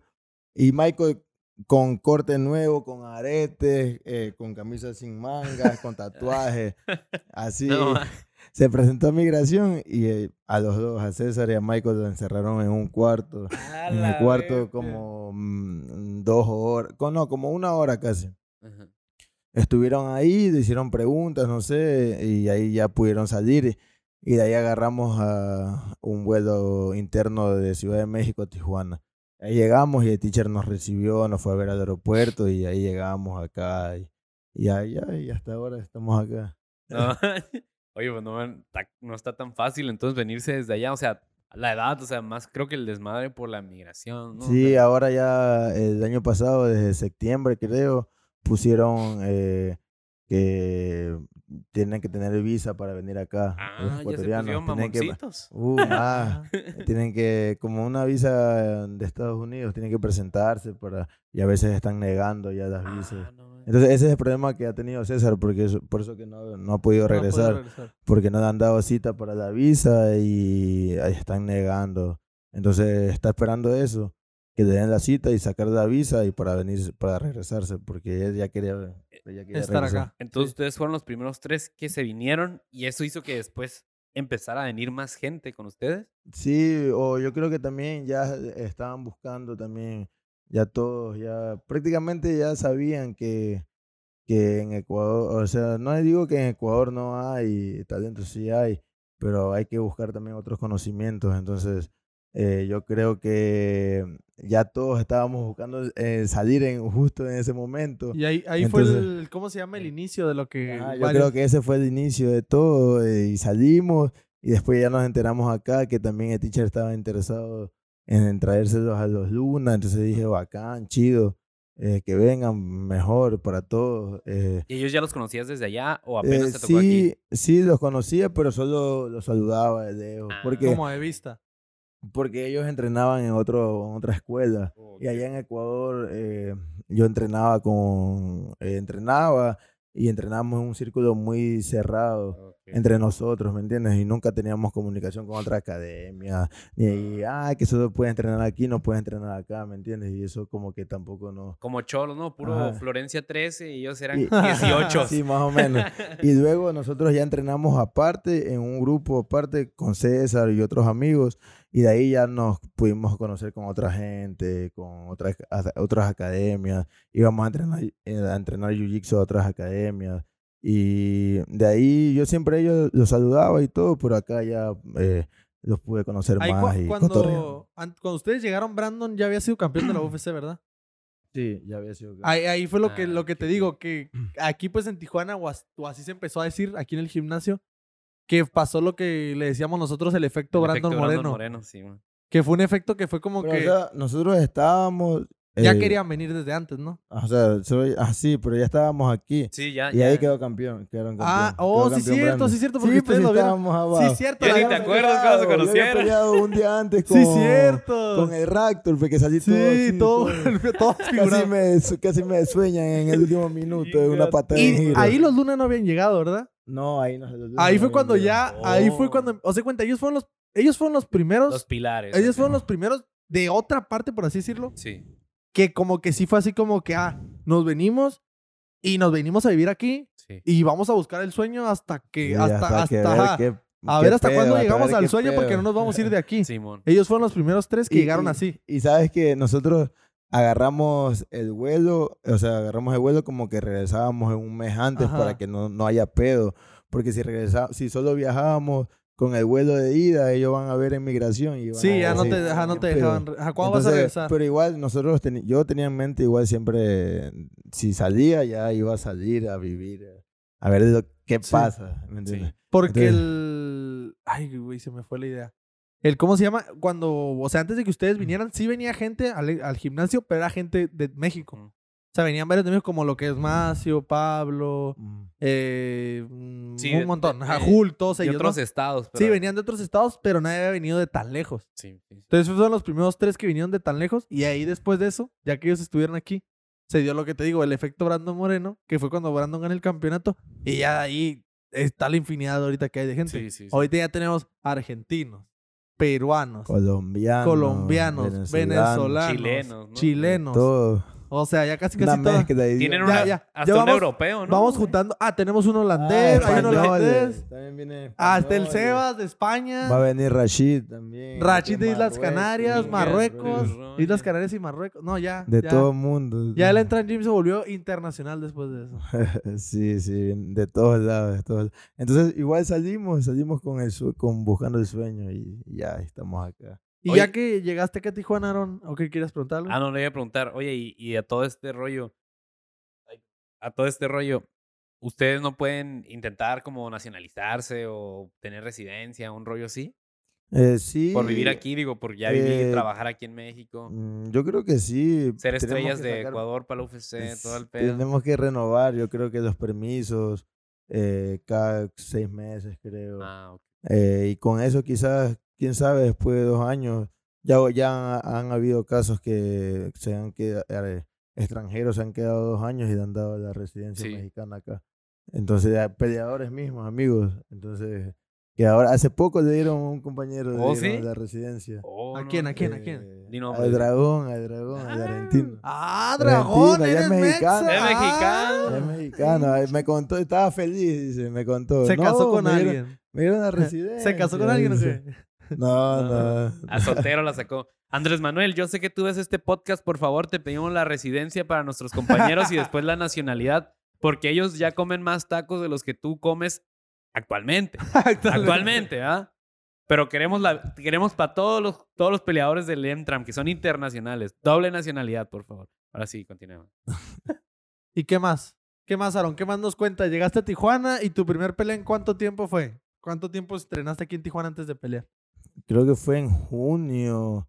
y Michael con corte nuevo, con aretes, eh, con camisa sin mangas, con [LAUGHS] tatuajes, así. No, se presentó a migración y eh, a los dos, a César y a Michael, lo encerraron en un cuarto. a En el cuarto como mm, dos horas, no, como una hora casi Ajá. estuvieron ahí, le hicieron preguntas, no sé, y ahí ya pudieron salir. Y de ahí agarramos a un vuelo interno de Ciudad de México a Tijuana. Ahí llegamos y el teacher nos recibió, nos fue a ver al aeropuerto y ahí llegamos acá. Y, y ahí y hasta ahora estamos acá. No. [LAUGHS] Oye, pues no, ta- no está tan fácil entonces venirse desde allá. O sea, la edad, o sea, más creo que el desmadre por la migración. Sí, ahora ya el año pasado, desde septiembre creo, pusieron eh, que tienen que tener visa para venir acá. Ah, los ya se ecuatorianos. Tienen que-. Uh, más. [LAUGHS] tienen que, como una visa de Estados Unidos, tienen que presentarse para, y a veces están negando ya las visas. Ah, no. Entonces ese es el problema que ha tenido César, porque es por eso que no, no ha podido No regresar, regresar. porque no le han dado cita para la visa y ahí están negando. Entonces está esperando eso, que le den la cita y sacar la visa y para venir, para regresarse, porque él ya quería, él ya quería Estar regresar. acá. Entonces ustedes fueron los primeros tres que se vinieron y eso hizo que después empezara a venir más gente con ustedes. Sí, o yo creo que también ya estaban buscando también, ya todos, ya prácticamente ya sabían que, que en Ecuador, o sea, no digo que en Ecuador no hay talento, sí hay, pero hay que buscar también otros conocimientos. Entonces, eh, yo creo que ya todos estábamos buscando eh, salir en, justo en ese momento. Y ahí, ahí fue Entonces- el, ¿cómo se llama? El inicio de lo que... Ajá, yo varios- creo que ese fue el inicio de todo eh, y salimos y después ya nos enteramos acá que también el teacher estaba interesado en, en traérselos a los Luna, entonces dije, bacán, chido, eh, que vengan mejor para todos. eh, ¿Y ellos ya los conocías desde allá o apenas eh, te tocó aquí? sí, sí, los conocía, pero solo los saludaba de lejos, Ah. porque, Como de vista. Porque ellos entrenaban en, otro, en otra escuela. Y allá en Ecuador eh, yo entrenaba con, eh, entrenaba y entrenamos en un círculo muy cerrado. Entre nosotros, ¿me entiendes? Y nunca teníamos comunicación con otra academia, ni, ah, que solo puedes entrenar aquí, no puedes entrenar acá, ¿me entiendes? Y eso como que tampoco no... Como cholos, ¿no? Puro Ajá. Florencia 13 y ellos eran Y- [LAUGHS] 18. [LAUGHS] Sí, más o menos. Y luego nosotros ya entrenamos aparte, en un grupo aparte, con César y otros amigos, y de ahí ya nos pudimos conocer con otra gente, con otras, otras academias, íbamos a entrenar, eh, a entrenar Jiu-Jitsu a otras academias, y de ahí yo siempre ellos los saludaba y todo, pero acá ya eh, los pude conocer Ahí más y cuando, an- cuando ustedes llegaron, Brandon ya había sido campeón de la [CLEARS THROAT] UFC, ¿verdad? Sí, ya había sido. Ahí, ahí fue lo que, Ah, lo que te digo, que [CLEARS THROAT] aquí pues en Tijuana, o, as- o así se empezó a decir, aquí en el gimnasio, que pasó lo que le decíamos nosotros, el efecto, El Brandon, efecto Moreno, Moreno, sí, man. Que fue un efecto que fue como Pero, que... o sea, nosotros estábamos, Ya Eh, querían venir desde antes, ¿no? O sea, soy, ah, sí, pero ya estábamos aquí. Sí, ya. Y ya. ahí quedó campeón. Quedaron Ah, campeón, oh, quedó sí, campeón cierto, sí, cierto, porque sí, ustedes pues, lo vieron. estábamos abajo. Sí, cierto. La ni te acuerdas cómo se Yo había conocieron. peleado un día antes con, Sí, cierto. con el Raptor, porque salí todo Sí, así, todo, todo- [LAUGHS] todo [LAUGHS] Casi me, casi me sueñan en el último minuto de una patada Y giro. ahí los Luna no habían llegado, ¿verdad? No, ahí no. Ahí fue cuando ya, ahí fue Oh. cuando, o sea, cuenta, ellos fueron los, ellos fueron los primeros, Los pilares. ellos ok. fueron los primeros de otra parte, por así decirlo, Sí. Que como que sí fue así como que, ah, nos venimos y nos venimos a vivir aquí Sí. y vamos a buscar el sueño hasta que, Sí, hasta, hasta, que ver ajá, qué- a ver hasta cuándo hasta llegamos al sueño porque pedo. no nos vamos a ir de aquí. Simón. Ellos fueron los primeros tres que Y- llegaron y- así. Y sabes que nosotros agarramos el vuelo, o sea, agarramos el vuelo como que regresábamos en un mes antes Ajá. para que no, no haya pedo. Porque si regresa, si solo viajábamos con el vuelo de ida, ellos van a ver en migración. Y van Sí, a ya no te, ajá, no te "¿Qué dejaban. pedo?". ajá, ¿Cuándo vas a regresar? Pero igual nosotros, teni- yo tenía en mente igual siempre, si salía ya iba a salir a vivir, a ver lo, qué Sí. pasa, ¿me entiendes? Porque Entonces- el. Ay, güey, se me fue la idea. El, ¿cómo se llama? Cuando, o sea, antes de que ustedes vinieran, sí venía gente al, al gimnasio, pero era gente de México. Sea, venían varios de México, como lo que es Macio, Pablo, Mm. eh, mm, Sí, un de- montón. de- de- Hulk, todos De ellos. otros ¿no? estados. Sí, venían de otros estados, pero nadie había venido de tan lejos. Sí, sí, sí. Entonces, esos fueron los primeros tres que vinieron de tan lejos. Y ahí, después de eso, ya que ellos estuvieron aquí, se dio lo que te digo, el efecto Brandon Moreno, que fue cuando Brandon ganó el campeonato. Y ya ahí está la infinidad ahorita que hay de gente. Sí, sí, sí. Ahorita ya tenemos argentinos, peruanos, Colombianos, colombianos, venezolanos, Chilenos, ¿no? chilenos. todo. O sea, ya casi casi de Tienen una, Ya, ya. hasta Ya un europeo, ¿no? Vamos juntando. Ah, tenemos un holandés, Ah, hay un españoles, holandés. También viene Ah, está el españoles. Sebas de España. Va a venir Rashid también. Rachid de Islas Canarias, Marruecos. Islas Canarias y Marruecos. No, ya. De ya. todo el mundo. Ya el Entran Gym se volvió internacional después de eso. [LAUGHS] sí, sí, de todos lados, de todos Entonces, igual salimos, salimos con el sue- con buscando el sueño y ya estamos acá. Y Oye- ya que llegaste acá a Tijuana, Aaron, ¿o qué quieres preguntar algo? Ah, no, le iba a preguntar. Oye, y, y a todo este rollo. A todo este rollo. ¿Ustedes no pueden intentar como nacionalizarse o tener residencia, un rollo así? Eh, sí. Por vivir aquí, digo, por ya vivir eh, y trabajar aquí en México. mm, Yo creo que sí. Ser estrellas de sacar- Ecuador para la UFC, es- todo el pedo. Tenemos que renovar, yo creo que los permisos eh, cada seis meses, creo. Ah, ok. Eh, y con eso quizás, quién sabe, después de dos años, ya, ya han, han habido casos que se han quedado, eh, extranjeros se han quedado dos años y le han dado la residencia Sí. mexicana acá. Entonces, a peleadores mismos, amigos. Entonces, que ahora, hace poco le dieron a un compañero le ¿Oh, sí? la residencia. Oh, ¿A no, quién, a no, quién, no. a quién? Di nombre, al dragón, al dragón, al argentino. Ah, Argentina, dragón, ya es mexicano. Es mexicano. Es Ah. mexicano, eh, me contó, estaba feliz, dice, me contó. Se No, casó con me dieron- alguien. Me dieron la residencia. [LAUGHS] ¿Se casó con alguien o dice. No, No. no. A soltero la sacó. Andrés Manuel, yo sé que tú ves este podcast, por favor, te pedimos la residencia para nuestros compañeros y después la nacionalidad, porque ellos ya comen más tacos de los que tú comes actualmente. [LAUGHS] Actualmente, ¿ah? Pero queremos la queremos para todos los todos los peleadores del Emtram que son internacionales, doble nacionalidad, por favor. Ahora sí, continuemos. [LAUGHS] ¿Y qué más? ¿Qué más, Aaron? ¿Qué más nos cuentas? Llegaste a Tijuana y tu primer pelea en cuánto tiempo fue? ¿Cuánto tiempo estrenaste aquí en Tijuana antes de pelear? Creo que fue en junio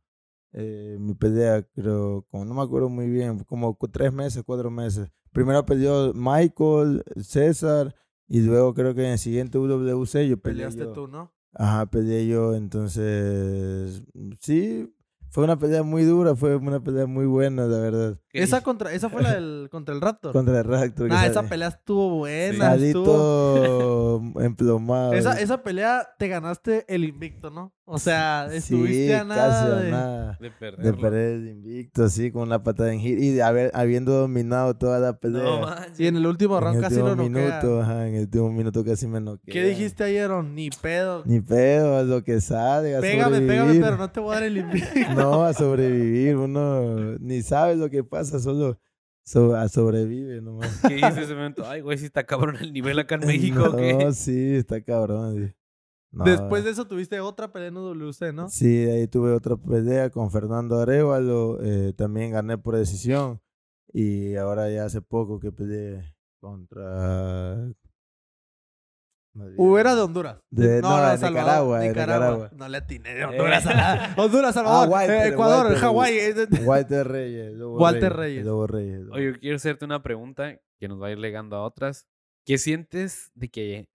eh, mi pelea, creo, como no me acuerdo muy bien, como tres meses, cuatro meses. Primero peleó Michael, César, y luego creo que en el siguiente WC yo peleé Peleaste yo. tú, ¿no? Ajá, peleé yo, entonces, sí, fue una pelea muy dura, fue una pelea muy buena, la verdad. ¿Qué Esa contra, esa fue la del [LAUGHS] contra el Raptor. Contra el Raptor. que Ah, esa pelea estuvo buena. Estuvo- [LAUGHS] [LAUGHS] emplomado. Esa, esa pelea te ganaste el invicto, ¿no? O sea, estuviste sí, a nada casi a de... nada. de De perderlo. perder el invicto, así, con una patada en giro. Y de haber, habiendo dominado toda la pelea. No. Y en el último en round el casi último lo noquea. minuto, ajá, en el último minuto casi me noquea. ¿Qué dijiste ayer? Ni pedo. Ni pedo, lo que sale, Pégame, pégame, sobrevivir. pero no te voy a dar el invicto. No, a sobrevivir. Uno ni sabe lo que pasa, solo so- a sobrevive nomás. ¿Qué dices ese momento? Ay, güey, si está cabrón el nivel acá en [LAUGHS] México, ¿o qué? No, sí, está cabrón. sí. No, Después de eso tuviste otra pelea en WC, ¿no? Sí, ahí tuve otra pelea con Fernando Arevalo. eh, también gané por decisión. Y ahora ya hace poco que peleé contra. ¿O era de Honduras? De- no, de Salvador, Nicaragua, de Nicaragua. No le atiné de Eh. Honduras. [LAUGHS] Honduras, Salvador. Walter, eh, Ecuador. Hawái. [LAUGHS] Walter Reyes. Lobo Walter Reyes. Lobo Reyes. Lobo- Oye, quiero hacerte una pregunta que nos va a ir legando a otras. ¿Qué sientes de que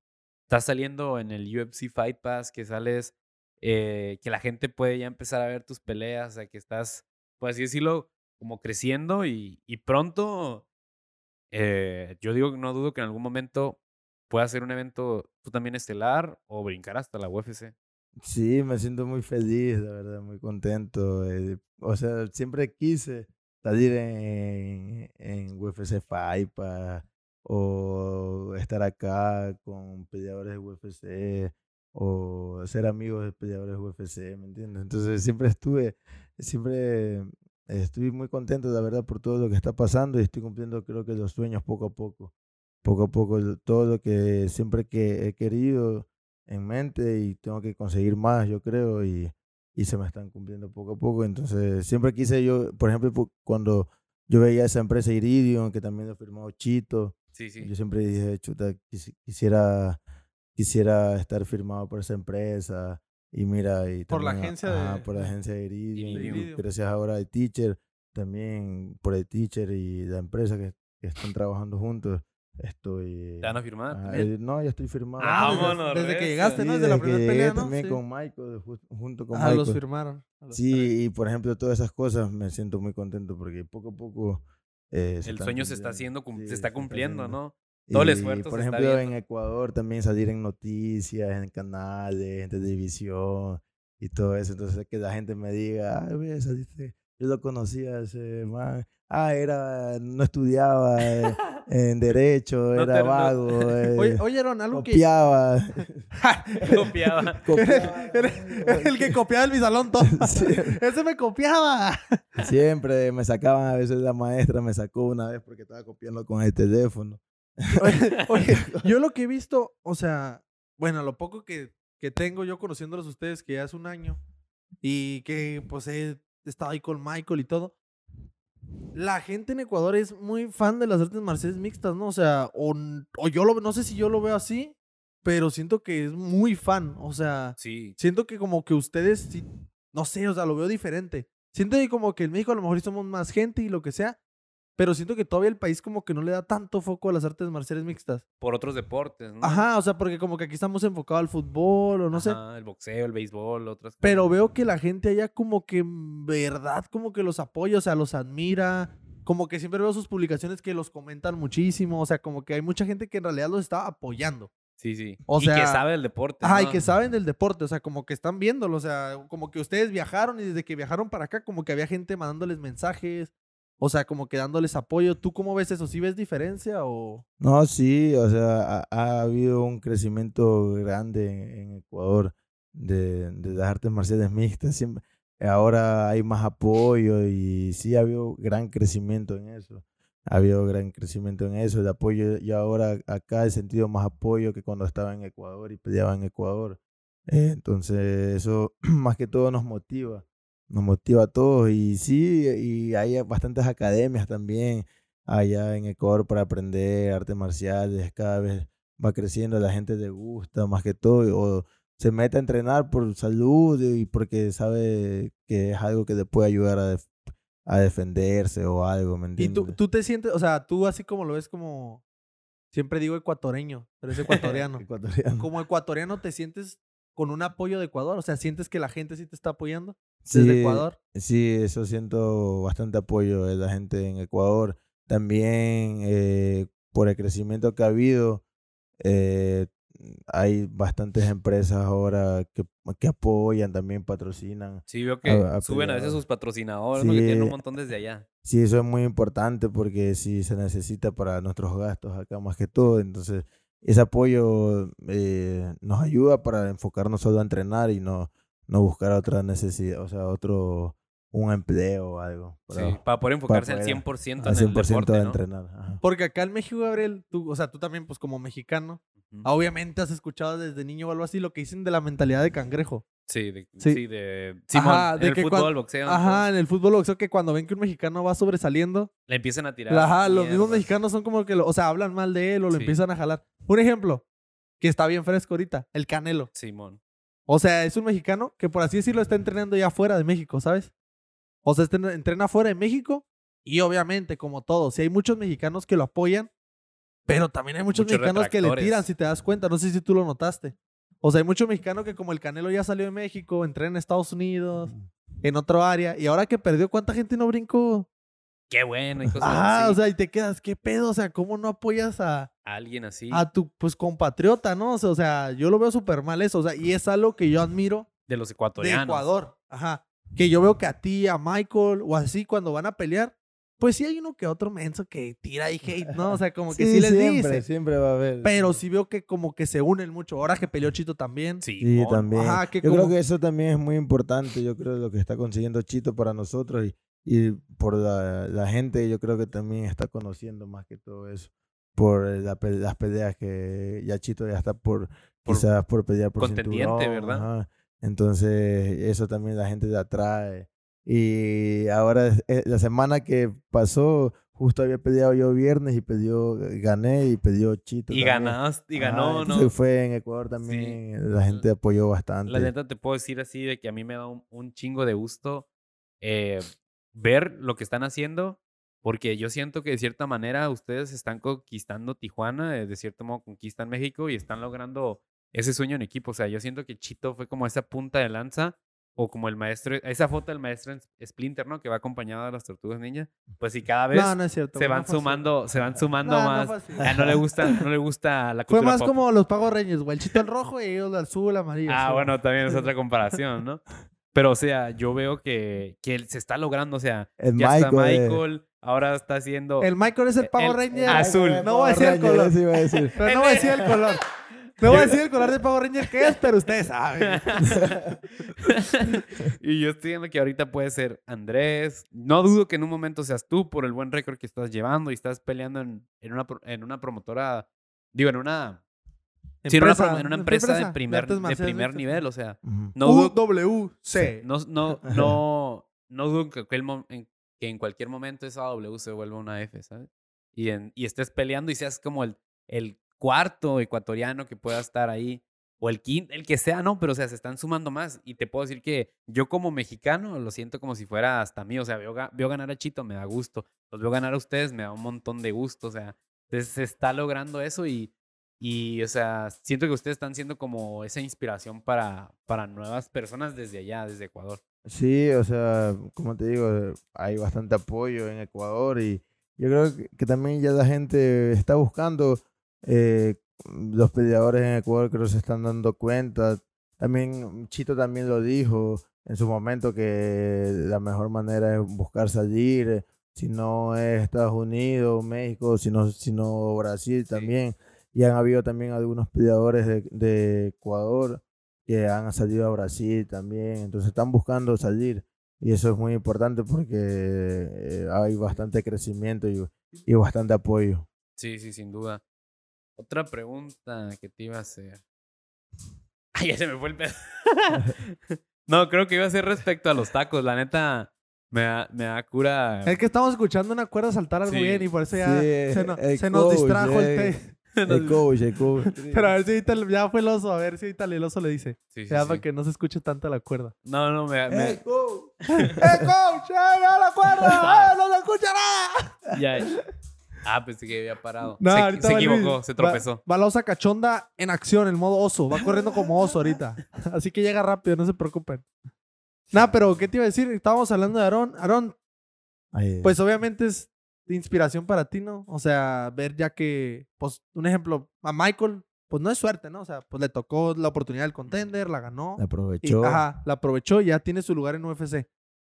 estás saliendo en el UFC Fight Pass, que sales, eh, que la gente puede ya empezar a ver tus peleas, o sea, que estás, por así decirlo, como creciendo y, y pronto, eh, yo digo, no dudo que en algún momento pueda ser un evento tú también estelar o brincar hasta la UFC. Sí, me siento muy feliz, la verdad, muy contento. eh, o sea, siempre quise salir en, en UFC Fight pa- o estar acá con peleadores de UFC o ser amigos de peleadores de UFC, ¿me entiendes? Entonces siempre estuve, siempre estoy muy contento, la verdad, por todo lo que está pasando y estoy cumpliendo creo que los sueños poco a poco. Poco a poco, todo lo que siempre que he querido en mente y tengo que conseguir más, yo creo, y, y se me están cumpliendo poco a poco. Entonces, siempre quise yo, por ejemplo, cuando yo veía esa empresa Iridium, que también lo firmó Chito, Sí, sí. yo siempre dije, chuta, quisi- quisiera, quisiera estar firmado por esa empresa. Y mira, y Por la también, agencia ajá, de- por la agencia de Iridium, Iridium. gracias ahora a Teacher, también por el Teacher y la empresa que, que están trabajando juntos, estoy... ¿Te van a firmar? eh, no, ya estoy firmado. Ah, desde- vámonos, Desde que llegaste, ¿no? Desde la primera pelea, ¿no? también Sí. con Michael, ju- junto con Ah, los Michael. firmaron. a los tres. Sí, y por ejemplo, todas esas cosas me siento muy contento porque poco a poco. eh, El sueño se está cumpliendo. haciendo, Sí, se está cumpliendo. ¿no? Todo el Y, esfuerzo Por se está ejemplo, en. Ecuador también salir en noticias, en canales, en televisión y todo eso. Entonces, que la gente me diga, ay, ve, saliste. Yo lo conocía ese man. Ah, era, no estudiaba eh, [LAUGHS] en Derecho, No era te- no- vago, [LAUGHS] eh, Oye, oye, Aaron, algo que... copiaba. [LAUGHS] Copiaba. copiaba. Era el que copiaba en mi salón todo. Sí. Ese me copiaba. Siempre me sacaban, a veces la maestra me sacó una vez porque estaba copiando con el teléfono. Oye, oye, yo lo que he visto, o sea, bueno, lo poco que, que tengo yo conociéndolos a ustedes, que ya es un año, y que pues he estado ahí con Michael y todo. La gente en Ecuador es muy fan de las artes marciales mixtas, ¿no? O sea, o, yo lo, no sé si yo lo veo así, pero siento que es muy fan. O sea, Sí. siento que como que ustedes, sí, no sé, o sea, lo veo diferente. Siento que como que en México a lo mejor somos más gente y lo que sea, pero siento que todavía el país como que no le da tanto foco a las artes marciales mixtas. Por otros deportes, ¿no? Ajá, o sea, porque como que aquí estamos enfocados al fútbol o no sé. Ajá, el boxeo, el béisbol, otras Pero cosas. veo que la gente allá como que en verdad como que los apoya, o sea, los admira. Como que siempre veo sus publicaciones que los comentan muchísimo. O sea, como que hay mucha gente que en realidad los está apoyando. Sí, sí. O y que sea, sabe del deporte. Ajá, y que saben del deporte, o sea, como que están viéndolo, o sea, como que ustedes viajaron y desde que viajaron para acá, como que había gente mandándoles mensajes, o sea, como que dándoles apoyo. ¿Tú cómo ves eso? ¿Sí ves diferencia o...? No, sí, o sea, ha, ha habido un crecimiento grande en, Ecuador de, de las artes marciales mixtas. Siempre, ahora hay más apoyo y sí ha habido gran crecimiento en eso. Ha habido gran crecimiento en eso, el apoyo y ahora acá he sentido más apoyo que cuando estaba en Ecuador y peleaba en Ecuador. Eh, entonces eso [CLEARS THROAT] más que todo nos motiva, nos motiva a todos y sí, y hay bastantes academias también allá en Ecuador para aprender artes marciales, cada vez va creciendo, la gente le gusta más que todo, o se mete a entrenar por salud y porque sabe que es algo que le puede ayudar a, def- a defenderse o algo, ¿me Y entiendes? tú, tú te sientes, o sea, tú así como lo ves como, siempre digo ecuatoreño, pero es [LAUGHS] ecuatoriano. Ecuatoriano. como ecuatoriano te sientes con un apoyo de Ecuador, o sea, sientes que la gente sí te está apoyando desde Sí, Ecuador. Sí, eso siento bastante apoyo de la gente en Ecuador. También eh, por el crecimiento que ha habido, eh, hay bastantes empresas ahora que, que apoyan, también patrocinan. Sí, veo que a- a suben a veces sus patrocinadores. Que tienen un Sí. montón desde allá. Sí, eso es muy importante porque sí se necesita para nuestros gastos acá más que todo. Entonces, ese apoyo eh, nos ayuda para enfocarnos solo a entrenar y no, no buscar otra necesidad, o sea, otro, un empleo o algo. Sí, Para, para poder enfocarse al poder- 100% al en el 100% deporte, de ¿no? entrenar. ajá. Porque acá en México, Gabriel, tú, o sea, tú también, pues como mexicano, obviamente has escuchado desde niño o algo así lo que dicen de la mentalidad de cangrejo. Sí, de, Sí. sí. de Simón, Ajá, en de el que fútbol, cuan- boxeo. Ajá, en el fútbol boxeo que cuando ven que un mexicano va sobresaliendo, Le empiezan a tirar. ajá, los mismos mexicanos son como que, lo- o sea, hablan mal de él o lo Sí. empiezan a jalar. Un ejemplo, que está bien fresco ahorita, el Canelo. Simón. O sea, es un mexicano que por así decirlo está entrenando ya fuera de México, ¿sabes? O sea, está- entrena fuera de México y obviamente, como todo, si hay muchos mexicanos que lo apoyan, pero también hay muchos, Muchos mexicanos que le tiran, si te das cuenta. No sé si tú lo notaste. O sea, hay muchos mexicanos que como el Canelo ya salió de México, entrena en Estados Unidos, en otro área, y ahora que perdió, ¿cuánta gente no brincó? Qué bueno y cosas Ah, así. o sea, y te quedas, ¿qué pedo? O sea, ¿cómo no apoyas a, Alguien así. a tu pues compatriota, no? O sea, o sea, yo lo veo súper mal eso, o sea, y es algo que yo admiro de los de ecuatorianos. Ecuador. Ajá. Que yo veo que a ti, a Michael o así cuando van a pelear, pues sí hay uno que otro menso que tira y hate, ¿no? O sea, [LAUGHS] como que sí, les siempre, dice. siempre va a haber. Pero sí veo que como que se unen mucho. Ahora que peleó Chito también. Sí, Sí, también. Ajá, que Yo como- creo que eso también es muy importante. Yo creo lo que está consiguiendo Chito para nosotros y, y por la, la gente, yo creo que también está conociendo más que todo eso. Por la pe- las peleas que ya Chito ya está por, Por- quizás por pelear por contendiente, cinturón, ¿verdad? ajá. Entonces, eso también la gente le atrae. Y ahora, eh, la semana que pasó, justo había peleado yo viernes y peleó, gané y peleó Chito. Y también. ganaste, y ganó, ¿no? entonces fue en Ecuador también, la gente apoyó bastante. La neta te puedo decir así de que a mí me da un, un chingo de gusto eh, ver lo que están haciendo, porque yo siento que de cierta manera ustedes están conquistando Tijuana, eh, de cierto modo conquistan México y están logrando ese sueño en equipo. O sea, yo siento que Chito fue como esa punta de lanza o como el maestro, esa foto del maestro Splinter, ¿no? Que va acompañado de las tortugas ninja. Pues y cada vez No, no cierto. se van fue sumando, se van sumando no más. fue. Ah, no le [LAUGHS] gusta, no le gusta la Fue cultura más pop. como los Pagos Reyes, güey. El Chito el rojo y ellos el azul, el amarillo. Ah, sí. bueno, también es otra [LAUGHS] comparación, ¿no? Pero, o sea, yo veo que, que él se está logrando, o sea, El ya está Michael, eh. Michael, ahora está haciendo... El Michael es el Pago El- Ranger. azul. No voy a decir el color. iba a decir. Pero no voy a decir el color. [LAUGHS] No voy a decir el color de Pago Ranger que es, pero ustedes saben. [LAUGHS] y yo estoy viendo que ahorita puede ser Andrés. No dudo que en un momento seas tú por el buen récord que estás llevando y estás peleando en, en, una, en una promotora, digo, en una... sí, en una, Empresa, en una empresa, de primer, de marciales primer nivel, o sea, Ujú. no dudo, UWC. no, no, no, no dudo que, aquel mo- en, que en cualquier momento esa W se vuelva una F, ¿sabes? Y, en- y estés peleando y seas como el, el cuarto ecuatoriano que pueda estar ahí, o el quinto, el que sea, no, pero o sea, se están sumando más. Y te puedo decir que yo como mexicano lo siento como si fuera hasta mí, o sea, veo, veo ganar a Chito, me da gusto, los veo ganar a ustedes, me da un montón de gusto, o sea, entonces se está logrando eso y, y o sea, siento que ustedes están siendo como esa inspiración para, para nuevas personas desde allá, desde Ecuador. Sí, o sea, como te digo, hay bastante apoyo en Ecuador y yo creo que, que también ya la gente está buscando, eh, los peleadores en Ecuador creo que se están dando cuenta. También Chito también lo dijo en su momento que la mejor manera es buscar salir, eh, si no es Estados Unidos, México, sino, sino Brasil también. Y han habido también algunos peleadores de, de Ecuador que han salido a Brasil también, entonces están buscando salir y eso es muy importante porque eh, hay bastante crecimiento y, y bastante apoyo. Sí, sí, sin duda. Otra pregunta que te iba a hacer. [LAUGHS] Ay, ya se me fue el pedo. [LAUGHS] no, creo que iba a ser respecto a los tacos. La neta, me da, me da cura. Es que estamos escuchando una cuerda saltar algo Sí. bien y por eso ya Sí, se, no- el se nos coach, distrajo el eh. té. El coach, el coach. Pero a ver si ahorita el- ya fue el oso, a ver si ahorita el oso le dice. Sí, sí, para que no se escuche tanto la cuerda. No, no, me, me- ¡Eh, coach! [LAUGHS] ¡Eh! ¡Eh, la cuerda! ¡Eh, [LAUGHS] no se escucha nada! ya. Ah, pensé que había parado. No, se ahorita se va Luis. equivocó, se tropezó. Va, la osa cachonda en acción, en modo oso. Va corriendo como oso ahorita. [LAUGHS] Así que llega rápido, no se preocupen. Nah, pero ¿qué te iba a decir? Estábamos hablando de Aarón. Aarón, pues obviamente es de inspiración para ti, ¿no? O sea, ver ya que, pues, un ejemplo, a Michael, pues no es suerte, ¿no? O sea, pues le tocó la oportunidad del contender, la ganó. y, aprovechó. ajá, la aprovechó y ya tiene su lugar en UFC.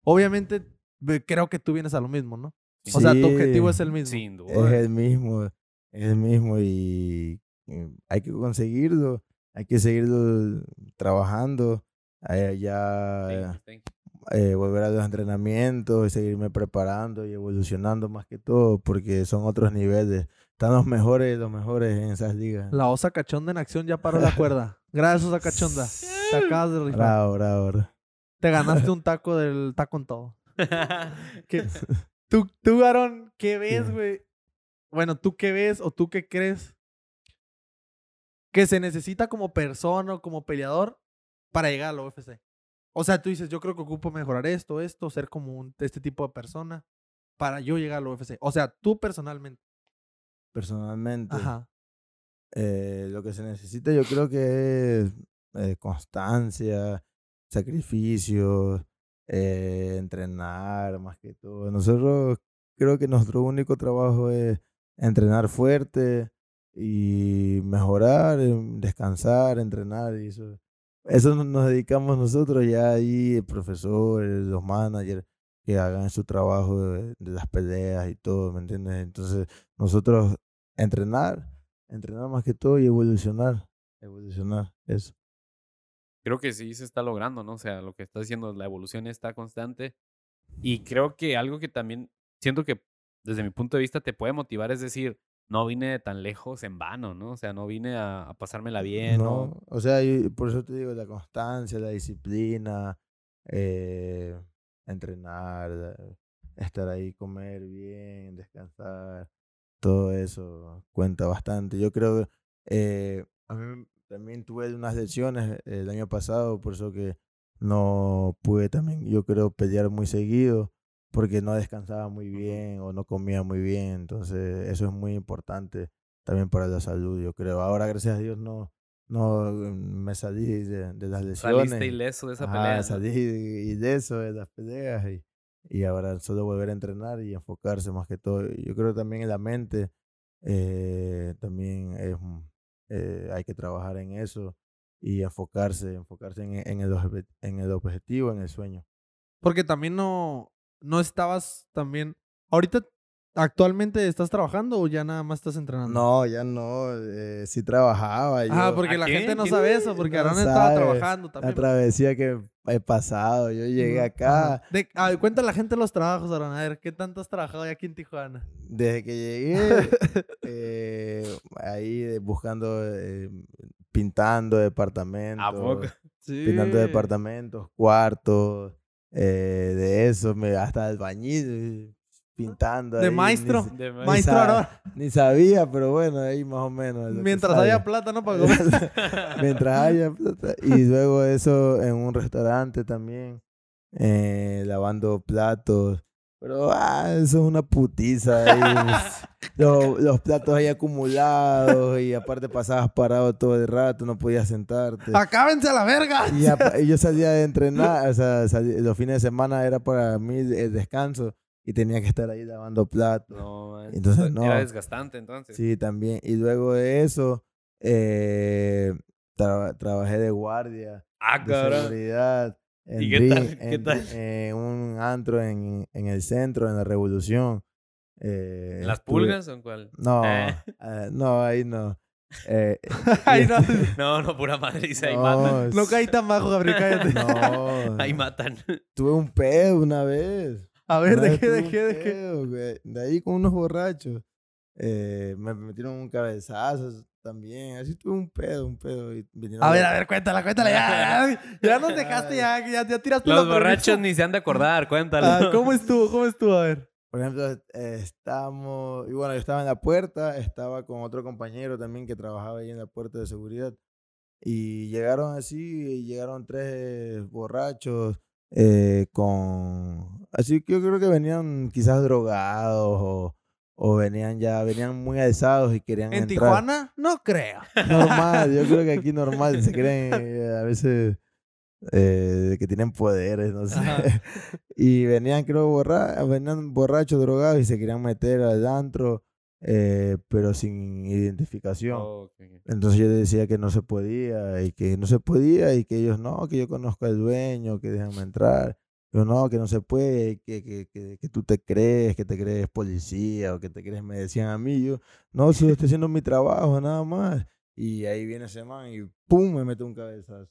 Obviamente, creo que tú vienes a lo mismo, ¿no? O sea, tu objetivo es el mismo. Sin duda. Es el mismo, es el mismo y eh, hay que conseguirlo, hay que seguirlo trabajando, ya Thank you, thank you. Eh, volver a los entrenamientos y seguirme preparando y evolucionando más que todo porque son otros niveles. Están los mejores, los mejores en esas ligas. La osa cachonda en acción ya paró la [LAUGHS] cuerda. Gracias, osa cachonda. Te acabas de rifar. Bravo, bravo, bravo. Te ganaste un taco del taco en todo. [LAUGHS] ¿Qué- ¿Tú, tú, Aaron, qué ves, güey? Bueno, ¿tú qué ves o tú qué crees que se necesita como persona o como peleador para llegar a la UFC. O sea, tú dices, yo creo que ocupo mejorar esto, esto, ser como un, este tipo de persona para yo llegar a la UFC. O sea, tú personalmente. Personalmente, Ajá. eh, lo que se necesita yo creo que es eh, constancia, sacrificio, eh, entrenar más que todo. Nosotros creo que nuestro único trabajo es entrenar fuerte y mejorar, em, descansar, entrenar y eso. Eso no- nos dedicamos nosotros, ya ahí el profesor, los managers que hagan su trabajo de, de las peleas y todo, ¿me entiendes? Entonces, nosotros entrenar, entrenar más que todo y evolucionar, evolucionar, eso. Creo que sí se está logrando, ¿no? O sea, lo que estás diciendo, la evolución está constante. Y creo que algo que también siento que desde mi punto de vista te puede motivar es decir, no vine tan lejos en vano, ¿no? O sea, no vine a, a pasármela bien, ¿no? No, o sea, y por eso te digo, la constancia, la disciplina, eh, entrenar, la- estar ahí, comer bien, descansar, todo eso cuenta bastante. Yo creo que eh, a mí también tuve unas lesiones el año pasado, por eso que no pude también, yo creo, pelear muy seguido, porque no descansaba muy bien o no comía muy bien, entonces eso es muy importante también para la salud, yo creo. Ahora, gracias a Dios, no, no mm, me salí de, de las lesiones. Saliste ileso de esa Ajá, pelea. salí ileso de las peleas y, y ahora solo volver a entrenar y enfocarse más que todo. Yo creo también en la mente eh, también es, mm, eh, hay que trabajar en eso y enfocarse, enfocarse en, en, el, en el objetivo, en el sueño. Porque también no, no estabas también. Ahorita, actualmente estás trabajando o ya nada más estás entrenando. No, ya no, eh, sí trabajaba. Ah, porque ¿A la qué? gente no sabe eso, porque No Aaron estaba trabajando la también. travesía que he pasado, yo llegué acá. De, a ver, cuenta a la gente los trabajos, Aaron. A ver, ¿qué tanto has trabajado ya aquí en Tijuana? Desde que llegué, eh, ahí buscando, eh, pintando departamentos. ¿A poco? Sí. Pintando departamentos, cuartos, eh, de eso, me, hasta albañil, pintando. De ahí, ni maestro. De Ni Maestro sa- Aaron. Ni sabía, pero bueno, ahí más o menos. Mientras haya plata, ¿no? Para comer. [LAUGHS] Mientras haya [LAUGHS] plata. Y luego eso en un restaurante también, eh, lavando platos. Pero ah, eso es una putiza. ahí. [LAUGHS] los, los platos ahí acumulados y aparte pasabas parado todo el rato, no podías sentarte. ¡Acábense a la verga! Y, yo [LAUGHS] salía de entrenar, o sea, salí- los fines de semana era para mí el descanso y tenía que estar ahí lavando platos. No, man. Entonces, Era no. desgastante entonces. Sí, también. Y luego de eso, eh, tra- trabajé de guardia, Ah, de seguridad. En ¿Y qué tal? ¿Qué en- tal? en un antro en, en el centro, en la Revolución. Eh, ¿En ¿Las estuve- pulgas o en cuál? No, Eh. ah, no, ahí no. [LAUGHS] Eh, Ay, no, [LAUGHS] No, no, pura madre. Dice, ahí no, matan. no caí tan bajo, Gabriel, [LAUGHS] cállate. No, Ahí matan. tuve un pedo una vez. A ver, Una ¿de qué, de qué, de qué? De ahí con unos borrachos. Eh, me metieron un cabezazo también. Así tuve un pedo, un pedo. Y A ver, a ver, cuéntala, cuéntala. Ya, [LAUGHS] ya, ya nos dejaste, ya, ya, ya tiraste la Los borrachos ni se han de acordar. [LAUGHS] Ah, ¿Cómo estuvo? ¿Cómo estuvo? A ver. Por ejemplo, eh, estamos. Y bueno, yo estaba en la puerta. Estaba con otro compañero también que trabajaba ahí en la puerta de seguridad. Y llegaron así, y llegaron tres borrachos. eh, con. Así que yo creo que venían quizás drogados o. O venían ya, venían muy alzados y querían ¿En entrar. Tijuana? No creo. [LAUGHS] Normal, yo creo que aquí normal se creen eh, a veces eh, que tienen poderes, no sé. Ajá. [LAUGHS] Y venían, creo, borra venían borrachos, drogados y se querían meter al antro, eh, pero sin identificación. Oh. Entonces yo decía que no se podía y que no se podía y que ellos no, que yo conozco al dueño, que déjenme entrar. Yo no, que no se puede, que, que, que, que tú te crees, que te crees policía o que te crees, me decían a mí. Yo, no, solo estoy haciendo mi trabajo, nada más. Y ahí viene ese man y ¡pum! me mete un cabezazo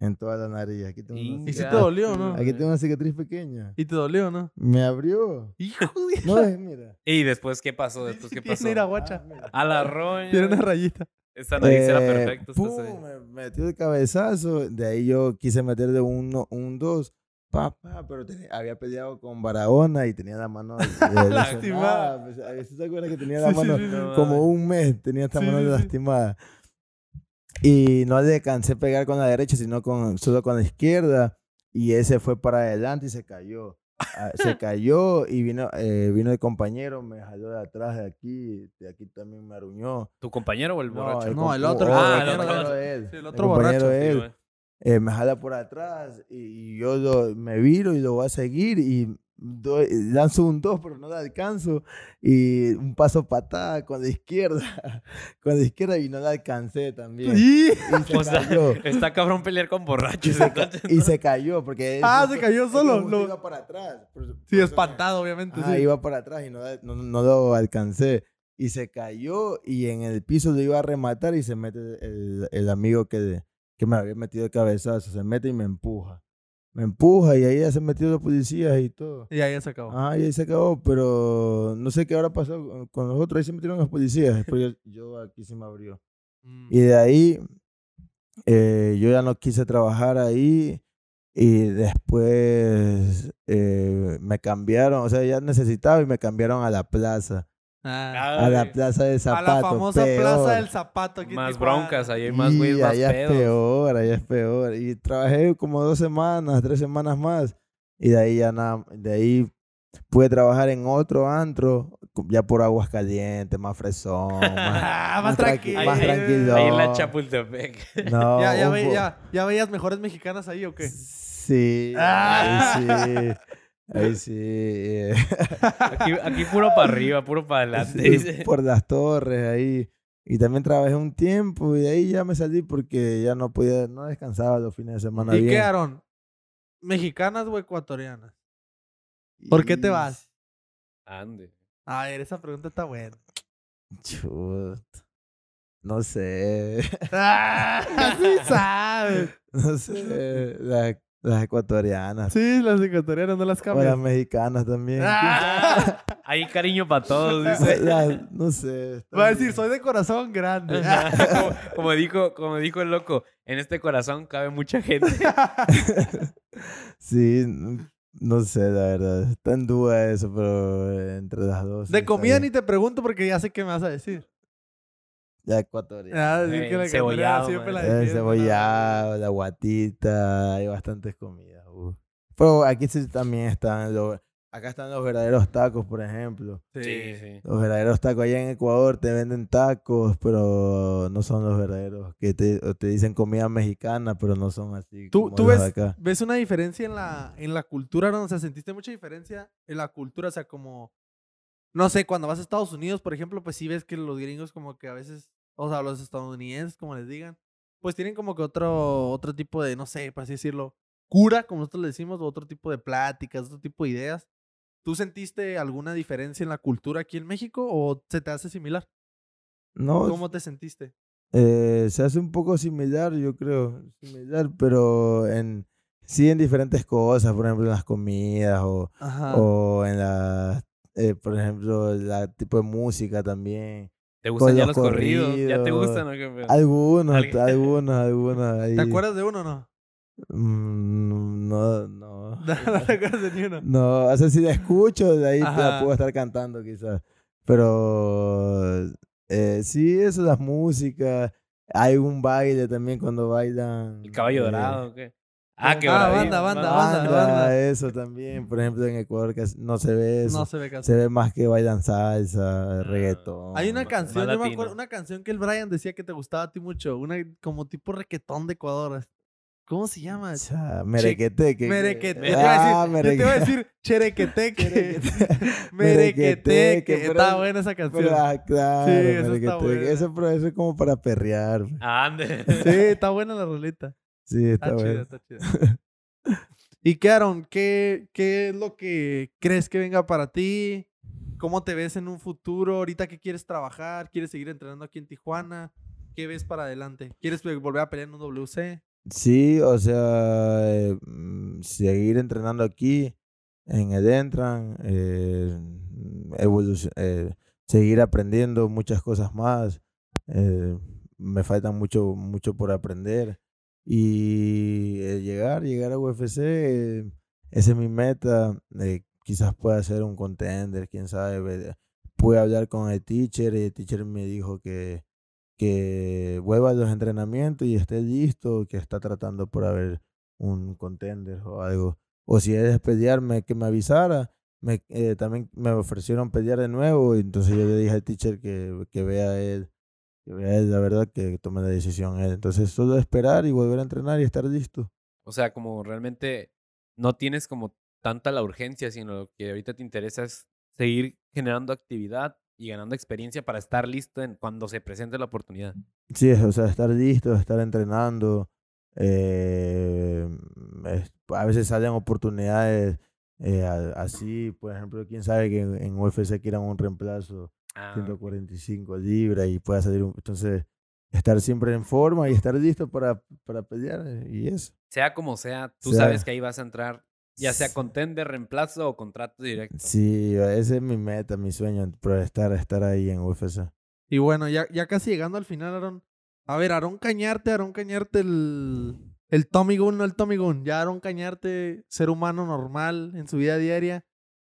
en toda la nariz. Aquí tengo, una, ¿Y si te dolió, no? aquí tengo una cicatriz pequeña. ¿Y te dolió, no? Me abrió. Hijo de... No es, mira. ¿Y después qué pasó? ¿Después qué pasó? ira guacha. Ah, mira. A la roña. Tiene una rayita. Esa nariz era Eh, perfecta. ¡pum! Me metió el cabezazo. De ahí yo quise meterle un, no- un dos. Pa, pa, pero tenía- había peleado con Barahona y tenía la mano [LAUGHS] eh, Lastimada. lesionada. Pues, ¿a veces ¿Se acuerda que tenía la Sí, mano sí, sí. No, como un mes? Tenía esta Sí, mano lastimada. Y no le cansé pegar con la derecha, sino con, solo con la izquierda. Y ese fue para adelante y se cayó. Ah, se [LAUGHS] cayó y vino, eh, vino el compañero, me jaló de atrás de aquí, de aquí también me aruñó. ¿Tu compañero o el borracho? No, el otro oh, compañero compañero de- de él. sí, el otro compañero borracho, él. Eh, me jala por atrás y, y yo lo- me viro y lo voy a seguir y doy- lanzo un dos pero no le alcanzo y un paso patada con la izquierda [LAUGHS] con la izquierda y no la alcancé también Y- y [LAUGHS] se O sea, cayó está cabrón pelear con y borrachos. se, ca- entonces, y se cayó porque Ah, se cayó solo, lo- iba para atrás por- por Sí, eso me- espantado, obviamente. Ajá, sí. iba para atrás y no, no, no lo alcancé. Y se cayó y en el piso lo iba a rematar y se mete el, el amigo que, que me había metido el cabezazo. Se mete y me empuja. Me empuja y ahí ya se metió los policías y todo. Y ahí se acabó. Ah, y ahí se acabó, pero no sé qué habrá pasado con- los otros. Ahí se metieron los policías. Pero yo, [LAUGHS] yo aquí se me abrió. Mm. Y de ahí eh, yo ya no quise trabajar ahí y después eh, me cambiaron, o sea, ya necesitaba y me cambiaron a la plaza, Ah. a la plaza de a zapato. la famosa peor. Plaza del Zapato. Aquí Más broncas, ahí hay más Y güeyes más allá es pedos. peor, allá es peor. Y trabajé como dos semanas, tres semanas más. Y de ahí ya nada, de ahí pude trabajar en otro antro, ya por aguas calientes, más fresón, [LAUGHS] más, Ah, más más tranqui- tranquilo. más tranquilo. Ahí en la. Chapultepec. no, [LAUGHS] ¿Ya, ya, ve- ya, ¿Ya veías mejores mexicanas ahí o qué? Sí, Ah. ahí sí. [LAUGHS] Ahí sí. eh, Aquí, aquí puro para arriba, puro para adelante. sí, por las torres ahí. Y también trabajé un tiempo y de ahí ya me salí porque ya no podía, no descansaba los fines de semana ¿Y bien. qué, Aaron? ¿Mexicanas o ecuatorianas? ¿Por qué te vas? Ande. A ver, esa pregunta está buena. Chut. No sé. [LAUGHS] Ah, sí sabes. [LAUGHS] No sé. Las, las ecuatorianas. Sí, las ecuatorianas no las O las cambian. mexicanas también. Ah, [LAUGHS] Hay cariño para todos, dice. no sé. va a decir, bien. soy de corazón grande. Como, como dijo, como dijo el loco, en este corazón cabe mucha gente. [LAUGHS] Sí, no sé, la verdad. Está en duda eso, pero entre las dos. De comida bien. ni te pregunto porque ya sé qué me vas a decir. Ya ecuatoriana. Ah, decir Eh, que la cebollado, ecuatoriana siempre man. la El defienden, cebollado, la guatita, hay bastantes comidas. uf. Pero aquí sí también están los... Acá están los verdaderos tacos, por ejemplo. Sí, sí. Los verdaderos tacos allá en Ecuador te venden tacos, pero no son los verdaderos. Que te, te dicen comida mexicana, pero no son así. ¿Tú, como tú los ves, acá. ves una diferencia en la, en la cultura, ¿no? O sea, ¿sentiste mucha diferencia en la cultura? O sea, como, no sé, cuando vas a Estados Unidos, por ejemplo, pues sí ves que los gringos como que a veces, o sea, los estadounidenses, como les digan, pues tienen como que otro, otro tipo de, no sé, por así decirlo, cura, como nosotros le decimos, otro tipo de pláticas, otro tipo de ideas. ¿Tú sentiste alguna diferencia en la cultura aquí en México o se te hace similar? No, ¿Cómo te sentiste? Eh, se hace un poco similar, yo creo, similar, pero en sí en diferentes cosas, por ejemplo en las comidas o, o en las, eh, por ejemplo, la tipo de música también. ¿Te gustan Con ya los los corridos? ¿Ya te corridos. gustan o qué? Algunos, Alguien- [LAUGHS] algunos, algunos. ahí. ¿Te acuerdas de uno o no? Mm, no, no. [LAUGHS] No, no te acuerdas de ni uno. No, o sea, si la escucho, de ahí te la puedo estar cantando quizás. Pero eh, sí, eso, las músicas. Hay un baile también cuando bailan. ¿El caballo eh, dorado o qué? Ah, qué Ah, banda, banda, banda, Banda, eso también. Por ejemplo, en Ecuador no se ve eso. No se ve casi. se ve más que bailan salsa, reggaetón. Hay una canción, yo me acuerdo, una canción que el Brian decía que te gustaba a ti mucho, una como tipo requetón de Ecuador. ¿Cómo se llama? Cha, merequeteque. Merequete. Yo te iba a Ah, yo te iba a decir cherequeteque. [LAUGHS] Merequeteque, Merequeteque. Está buena esa canción. Pero, ah, claro, Sí, eso está merequeteque. buena. Eso, eso es como para perrear. Ande. [LAUGHS] Sí, está buena la rolita. Sí, está Está chida, bueno. está chida. [LAUGHS] Y qué, Aaron, ¿qué, ¿qué es lo que crees que venga para ti? ¿Cómo te ves en un futuro? ¿Ahorita qué quieres trabajar? ¿Quieres seguir entrenando aquí en Tijuana? ¿Qué ves para adelante? ¿Quieres volver a pelear en un WC? Sí, o sea, eh, mm, seguir entrenando aquí en el Entran, eh, evolucion- eh, seguir aprendiendo muchas cosas más. eh, me falta mucho, mucho por aprender. Y eh, llegar, llegar a UFC, eh, esa es mi meta. eh, quizás pueda ser un contender, quién sabe. Pude hablar con el teacher y el teacher me dijo que, que vuelva a los entrenamientos y esté listo, que está tratando por haber un contender o algo. O si es pelearme, que me avisara. Me, también me ofrecieron pelear de nuevo, entonces yo le dije al teacher que, que vea él, la verdad, que tome la decisión él. Entonces solo esperar y volver a entrenar y estar listo. O sea, como realmente no tienes como tanta la urgencia, sino lo que ahorita te interesa es seguir generando actividad y ganando experiencia para estar listo en cuando se presente la oportunidad. Sí, o sea, estar listo, estar entrenando. eh, es- a veces salen oportunidades eh, así, por ejemplo, quién sabe que en, en UFC quieran un reemplazo Ah, 145 libras y pueda salir un... Entonces, estar siempre en forma y estar listo para, para pelear y eso. sea como sea, tú Sea- sabes que ahí vas a entrar, ya sea contender, reemplazo o contrato directo. Sí, ese es mi meta, mi sueño, pero estar, estar ahí en UFC. Y bueno, ya, ya casi llegando al final, Aaron. A ver, Aaron Cañarte, Aaron Cañarte, el, el Tommy Gun, no el Tommy Gun. Ya Aaron Cañarte, ser humano normal en su vida diaria.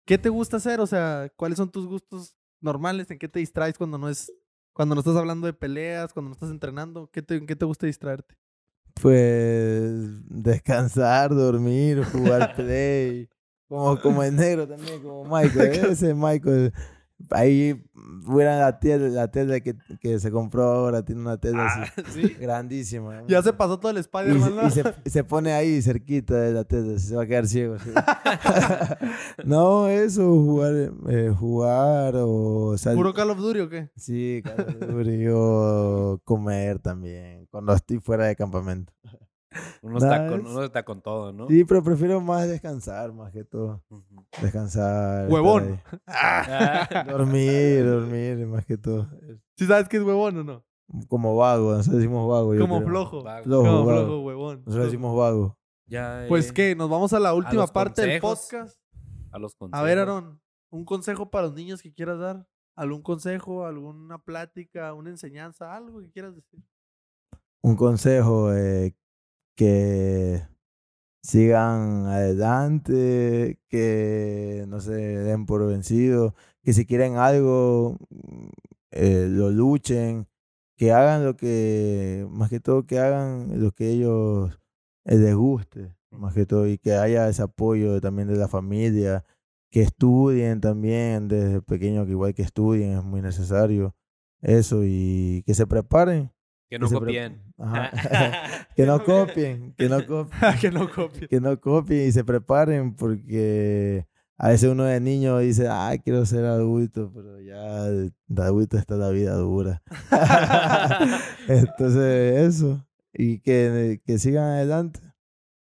¿Qué te gusta hacer? O sea, ¿cuáles son tus gustos normales? ¿En qué te distraes cuando no es, cuando no estás hablando de peleas, cuando no estás entrenando? ¿Qué te, ¿En qué te gusta distraerte? Pues descansar, dormir, jugar [LAUGHS] play. Como, como el negro también, como Michael. Ese es Michael. Ahí fuera la tele, la tele que, que se compró ahora, tiene una tele Ah, así sí. grandísima. Ya se pasó todo el y, Spider-Man, ¿no? y se, se pone ahí cerquita de la tele, se va a quedar ciego. sí. [LAUGHS] no, eso, jugar, eh, jugar o salir. ¿Puro Call of Duty o qué? Sí, Call of Duty, o comer también, cuando estoy fuera de campamento. Uno, está con, Nice. uno está con todo, ¿no? Sí, pero prefiero más descansar, más que todo. Descansar. Huevón. [LAUGHS] Ah. [LAUGHS] Dormir, dormir, más que todo. ¿Sí sabes que es huevón o no? Como vago, nosotros decimos vago. Como flojo. vago. Flojo, Como vago. flojo, huevón. Nosotros decimos vago. Ya, Pues eh, que nos vamos a la última parte del consejos. podcast. A los A ver, consejos. Aaron, un consejo para los niños que quieras dar. ¿Algún consejo, alguna plática, una enseñanza, algo que quieras decir? Un consejo, eh, que sigan adelante, que no se den por vencidos, que si quieren algo, mm, eh, lo luchen, que hagan lo que, más que todo, que hagan lo que ellos eh, les guste, más que todo, y que haya ese apoyo también de la familia, que estudien también desde pequeño, que igual que estudien es muy necesario, eso, y que se preparen. Que no se pre- copien. Ajá. [LAUGHS] que no [LAUGHS] copien, que no copien, [LAUGHS] que no copie. que no copien y se preparen porque a veces uno de niño dice, ah, quiero ser adulto, pero ya de adulto está la vida dura. Entonces, eso. Y que, que sigan adelante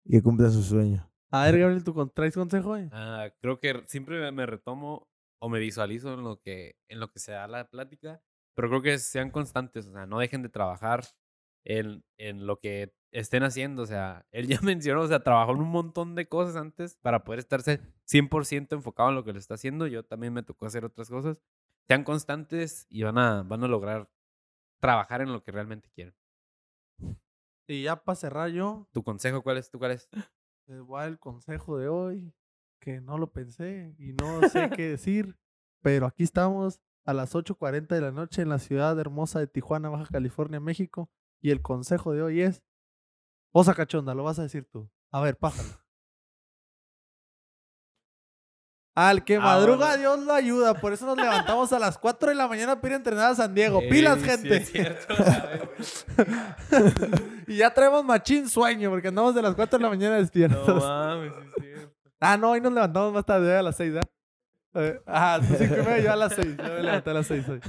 y que cumplan sus sueños. A ver, Gabriel, ¿tú traes consejo? eh? Ah, creo que siempre me retomo o me visualizo en lo que en lo que se da la plática, pero creo que sean constantes, o sea, no dejen de trabajar en, en lo que estén haciendo, o sea, él ya [LAUGHS] mencionó, o sea, trabajó en un montón de cosas antes para poder estarse 100% enfocado en lo que lo está haciendo, yo también me tocó hacer otras cosas. Sean constantes y van a van a lograr trabajar en lo que realmente quieren. Y ya para cerrar yo, ¿Tu consejo cuál es? ¿Tú cuál es? les voy a dar el consejo de hoy, que no lo pensé y no sé qué [LAUGHS] decir, pero aquí estamos a las 8.40 de la noche en la ciudad hermosa de Tijuana, Baja California, México, y el consejo de hoy es, osa cachonda, lo vas a decir tú. A ver, pájalo. Al que Ah, madruga. Dios lo ayuda. Por eso nos levantamos a las 4 de la mañana para ir a entrenar a San Diego. ¡Pilas, Ey, sí gente! es cierto, [LAUGHS] y ya traemos machín sueño porque andamos de las 4 de la mañana despiertos. No mames, sí es cierto. Ah, no, hoy nos levantamos más tarde, a las 6, ¿eh? Eh, Ah, tú cinco y media, yo a las 6. Yo me levanté a las 6 hoy.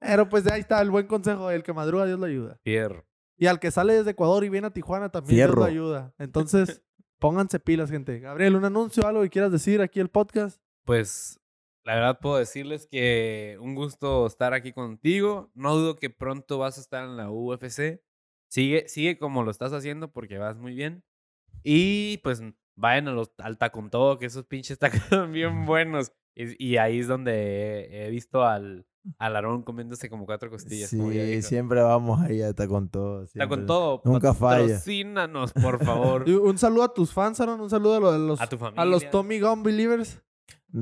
Pero pues ahí está el buen consejo. El que madruga, Dios lo ayuda. Fierro. Y al que sale desde Ecuador y viene a Tijuana, también Dios Fierro. lo ayuda. Entonces, pónganse pilas, gente. Gabriel, un anuncio, algo que quieras decir aquí el podcast. Pues la verdad puedo decirles que un gusto estar aquí contigo. No dudo que pronto vas a estar en la UFC. Sigue, sigue como lo estás haciendo porque vas muy bien. Y pues vayan a los, al con todo, que esos pinches tacos [LAUGHS] son bien buenos. Y, y ahí es donde he, visto al, al Aarón comiéndose como cuatro costillas. Sí, siempre vamos ahí, está con todo. Está con siempre. todo. Nunca falla. Patrocínanos, por favor. [LAUGHS] Y un saludo a tus fans, Aaron. Un saludo a los, a los, A tu a los. Tommy Gun Believers.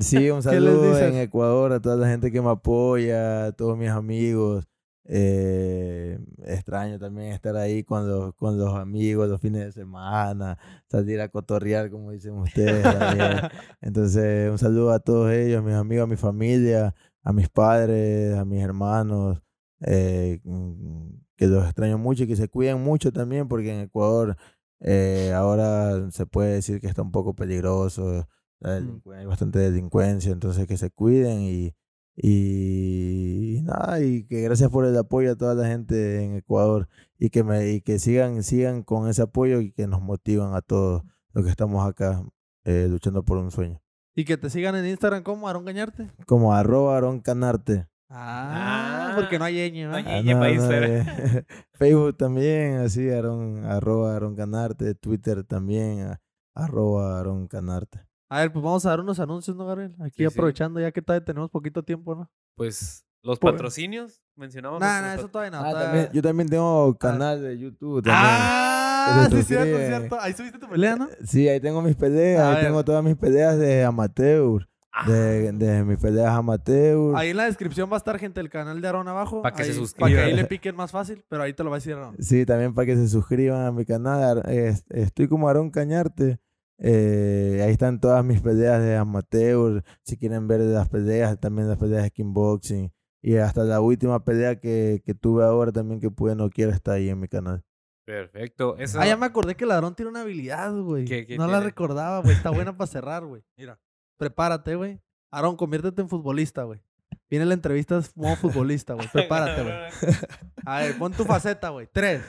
Sí, un [LAUGHS] ¿Qué les saludo en Ecuador a toda la gente que me apoya, a todos mis amigos. Eh, extraño también estar ahí con los, con los amigos los fines de semana, salir a cotorrear, como dicen ustedes. también. [LAUGHS] Entonces, un saludo a todos ellos, a mis amigos, a mi familia, a mis padres, a mis hermanos, eh, mm, que los extraño mucho y que se cuiden mucho también, porque en Ecuador eh, ahora se puede decir que está un poco peligroso, Mm. hay bastante delincuencia, entonces que se cuiden y, y, nada, y que gracias por el apoyo a toda la gente en Ecuador y que, me, y que sigan, sigan con ese apoyo y que nos motivan a todos los que estamos acá eh, luchando por un sueño. Y que te sigan en Instagram como Aaron Gañarte. Como arroba Aaron Canarte. Ah, Ah, porque no hay ñ, no hay ñ. Instagram. eh, [LAUGHS] Facebook también, así, Aaron, arroba Aaron Canarte. Twitter también, arroba Aaron Canarte. A ver, pues vamos a dar unos anuncios, ¿no, Gabriel? Aquí Sí, sí. aprovechando ya que todavía tenemos poquito tiempo, ¿no? Pues los Por- patrocinios, mencionamos. No, no, eso todavía no. Ah, todavía- también- yo también tengo canal de YouTube. También. Ah, sí, cierto, suscriben. cierto. Ahí subiste tu pelea, ¿no? Sí, ahí tengo mis peleas, A ahí ver. tengo todas mis peleas de amateur, Ah, de, de mis peleas amateur. Ahí en la descripción va a estar gente del canal de Aaron abajo. Pa' que se suscriban. Para que ahí le piquen más fácil, pero ahí te lo va a decir Aaron. Sí, también para que se suscriban a mi canal. Es- Estoy como Aarón Cañarte. Eh, ahí están todas mis peleas de amateur. Si quieren ver las peleas, también las peleas de kickboxing. Y hasta la última pelea que, que tuve ahora también que pude no quiero está ahí en mi canal. Perfecto. Ah, ya me acordé que el ladrón tiene una habilidad, güey. ¿Qué- qué no la recordaba, güey. Está buena [LAUGHS] para cerrar, güey. Mira, prepárate, güey. Aaron, conviértete en futbolista, güey. Viene la entrevista como futbolista, güey. Prepárate, güey. [LAUGHS] A ver, pon tu faceta, güey. Tres,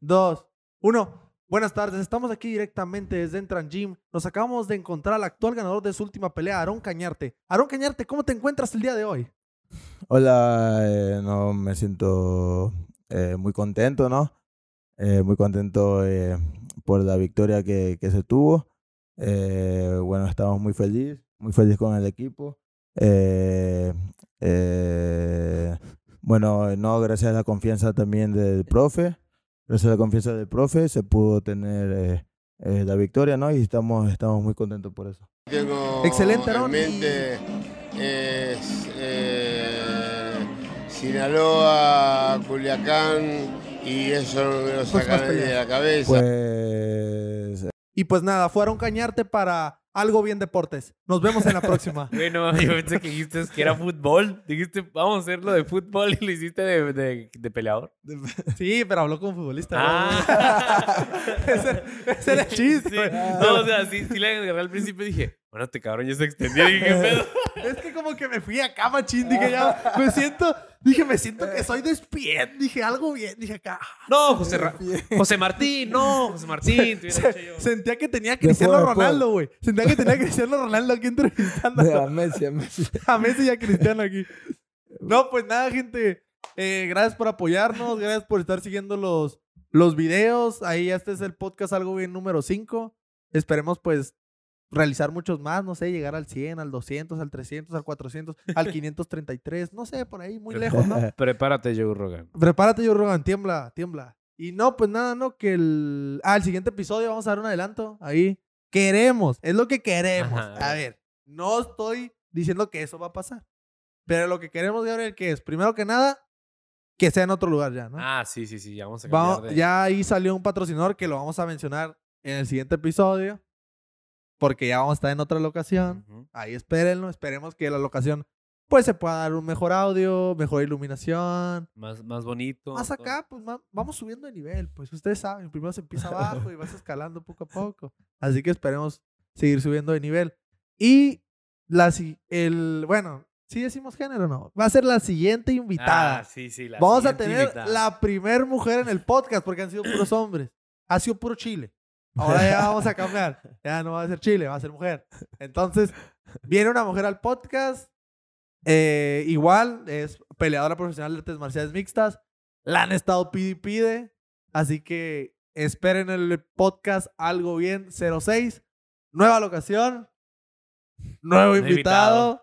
dos, uno. Buenas tardes, estamos aquí directamente desde Entran Gym. Nos acabamos de encontrar al actual ganador de su última pelea, Aaron Cañarte. Aaron Cañarte, ¿cómo te encuentras el día de hoy? Hola, eh, no, me siento eh, muy contento, ¿no? Eh, muy contento por la victoria que, que se tuvo. Bueno, estamos muy felices, muy felices con el equipo. Bueno, no, gracias a la confianza también del profe, gracias a la confianza del profe se pudo tener eh, eh, la victoria, ¿no? Y estamos, estamos muy contentos por eso. Tengo Excelente, en Aaron. mente es eh, Sinaloa, Culiacán y eso me lo Pues sacaré de la cabeza. Pues Y pues nada, fue Aaron Cañarte para Algo Bien Deportes. Nos vemos en la próxima. [LAUGHS] Bueno, yo pensé que dijiste que era fútbol. Dijiste, vamos a hacerlo de fútbol y lo hiciste de, de, de peleador. [LAUGHS] Sí, pero habló como futbolista. Ah. [LAUGHS] ese, ese era el chiste. Sí. No, o sea, sí, sí le agarré al principio y dije, bueno, este cabrón ya se extendió. Y dije, ¿qué pedo? [LAUGHS] Es que como que me fui acá, machín. Dije, ya, me siento, dije, me siento que soy despien. Dije, algo bien. Dije, acá. No, José, Ra- José Martín, no, José Martín. te Se- yo. sentía que tenía a Cristiano después. Ronaldo, güey. Sentía que tenía a Cristiano Ronaldo aquí entrevistando a Messi, a Messi. [LAUGHS] a Messi y a Cristiano aquí. No, pues nada, gente. Eh, gracias por apoyarnos. Gracias por estar siguiendo los, los videos. Ahí este es el podcast Algo Bien número 5. Esperemos, pues, realizar muchos más. No sé, llegar al 100, al 200, al 300, al 400, al [LAUGHS] 533. No sé, por ahí, muy lejos, ¿no? [LAUGHS] Prepárate, Joe Rogan. Prepárate, yo Rogan, tiembla, tiembla. Y no, pues nada, no, que el. Ah, el siguiente episodio vamos a dar un adelanto. Ahí. Queremos, es lo que queremos. Ajá. A ver, no estoy diciendo que eso va a pasar. Pero lo que queremos, Gabriel, que es, primero que nada, que sea en otro lugar ya, ¿no? Ah, sí, sí, sí, ya vamos a cambiar Vamos, de... Ya ahí salió un patrocinador que lo vamos a mencionar en el siguiente episodio. Porque ya vamos a estar en otra locación. Ahí espérenlo. Esperemos que la locación, pues, se pueda dar un mejor audio, mejor iluminación. Más, más bonito. Más todo. acá, pues vamos subiendo de nivel. Pues ustedes saben, primero se empieza abajo y [LAUGHS] vas escalando poco a poco. Así que esperemos seguir subiendo de nivel. Y la, el, bueno, si decimos género o no, va a ser la siguiente invitada. Ah, sí, sí. la Vamos a tener invitada. la primer mujer en el podcast porque han sido puros hombres. Ha sido puro Chile. Ahora ya [LAUGHS] vamos a cambiar. Ya no va a ser Chile, va a ser mujer. Entonces, viene una mujer al podcast. eh, igual, es peleadora profesional de artes marciales mixtas. La han estado pide y pide. Así que esperen el podcast Algo Bien 06. Nueva locación. Nuevo invitado. invitado.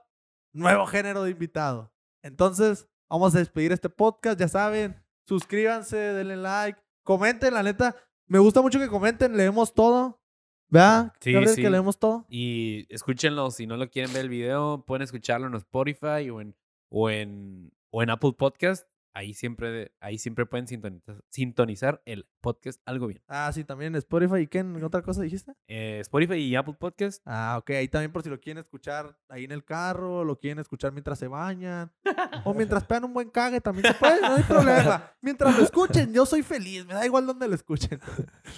Nuevo género de invitado. Entonces, vamos a despedir este podcast. Ya saben, suscríbanse, denle like, comenten, la neta. Me gusta mucho que comenten, leemos todo. ¿Verdad? Sí, sí. que leemos todo. Y escúchenlo, si no lo quieren ver el video, pueden escucharlo en Spotify o en, o en, o en Apple Podcast. Ahí siempre, ahí siempre pueden sintonizar, sintonizar el podcast algo bien. Ah, sí, también en Spotify. ¿Y qué en otra cosa dijiste? Eh, Spotify y Apple Podcast. Ah, ok. Ahí también por si lo quieren escuchar ahí en el carro, lo quieren escuchar mientras se bañan. [LAUGHS] o mientras pegan un buen cague, también se puede, no hay problema. [LAUGHS] Mientras lo escuchen, yo soy feliz. Me da igual donde lo escuchen.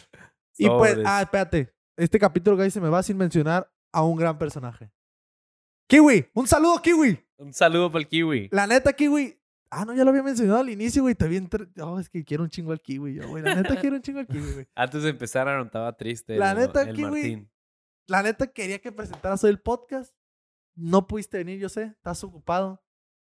[LAUGHS] y pues, ah, espérate. Este capítulo que ahí se me va sin mencionar a un gran personaje. Kiwi, un saludo, Kiwi. Un saludo para el Kiwi. La neta, Kiwi. Ah, no, ya lo había mencionado al inicio, güey. Está bien. Oh, es que quiero un chingo al Kiwi, yo, güey. La neta, quiero un chingo al Kiwi, güey. [LAUGHS] Antes de empezar, Aaron estaba triste. La el- neta, el Kiwi, Martín. La neta, quería que presentaras hoy el podcast. No pudiste venir, yo sé. Estás ocupado.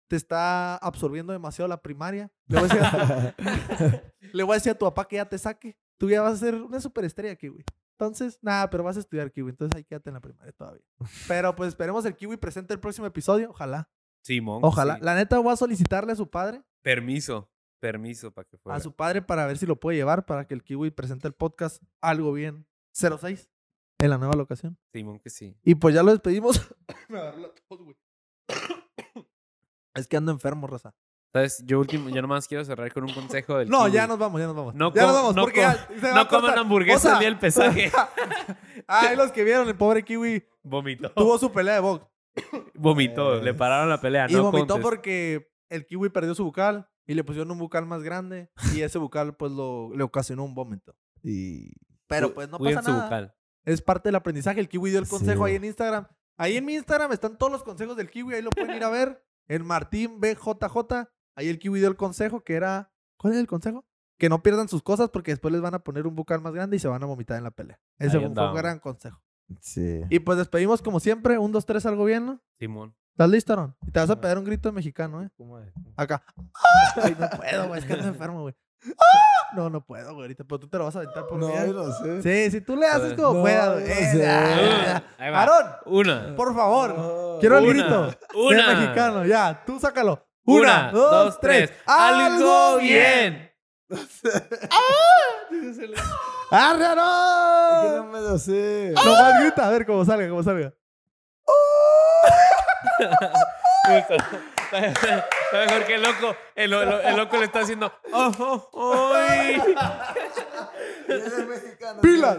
Te está absorbiendo demasiado la primaria. Le voy a decir a tu, [LAUGHS] le voy a, decir a tu papá que ya te saque. Tú ya vas a ser una superestrella, Kiwi. Entonces, nada, pero vas a estudiar Kiwi. Entonces ahí quédate en la primaria todavía. Pero pues esperemos el Kiwi presente el próximo episodio. Ojalá. Simón. Ojalá. sí. La neta, voy a solicitarle a su padre. Permiso. Permiso para que fuera. a su padre para ver si lo puede llevar para que el Kiwi presente el podcast algo bien. 06 en la nueva locación. Simón que sí. Y pues ya lo despedimos. [COUGHS] Me agarró la tos, güey. [COUGHS] es que ando enfermo, raza. Entonces, yo último, yo nomás quiero cerrar con un consejo del No, Kiwi. ya nos vamos, ya nos vamos. No ya nos vamos no porque ya se va No a coman hamburguesa O sea, el día del pesaje. [LAUGHS] Ay, los que vieron, el pobre Kiwi [LAUGHS] Vomitó. tuvo su pelea de box. [COUGHS] Vomitó. Le pararon la pelea. y no vomitó contest. porque el Kiwi perdió su bucal y le pusieron un bucal más grande y ese bucal pues lo, le ocasionó un vómito. y Pero pues no pasa su nada. bucal. Es parte del aprendizaje. El Kiwi dio el Sí. consejo ahí en Instagram. Ahí en mi Instagram están todos los consejos del Kiwi. Ahí lo pueden ir a ver. El Martín BJJ. Ahí el Kiwi dio el consejo que era. ¿Cuál es el consejo? Que no pierdan sus cosas porque después les van a poner un bucal más grande y se van a vomitar en la pelea. Ese fue un gran consejo. Sí. Y pues despedimos como siempre. Un, dos, tres, algo bien, ¿no? Simón. ¿Estás listo, Aaron? Y te vas a pegar un grito de mexicano, ¿eh? ¿Cómo es? Acá. [LAUGHS] Ay, no puedo, güey. Es que ando enfermo, güey. ¡Ah! No, no puedo, güey. Ahorita, pero tú te lo vas a aventar por No, mí. ¿eh? no sé. Sí, si tú le haces ver. como No, puedas, güey. no Eh, sé. ah, va. Aarón, Una. por favor. No. Quiero el Una. grito. Una. De mexicano, ya. Tú sácalo. Una, dos, tres. ¡Algo bien! ¡Arre, [LAUGHS] Es que no me lo sé. Nomás grita, a ver cómo salga, cómo salga. [LAUGHS] Está mejor que el loco. El, el- el loco le está haciendo. "Oh, oh, ay". [LAUGHS] Eres mexicano. ¡Pilas!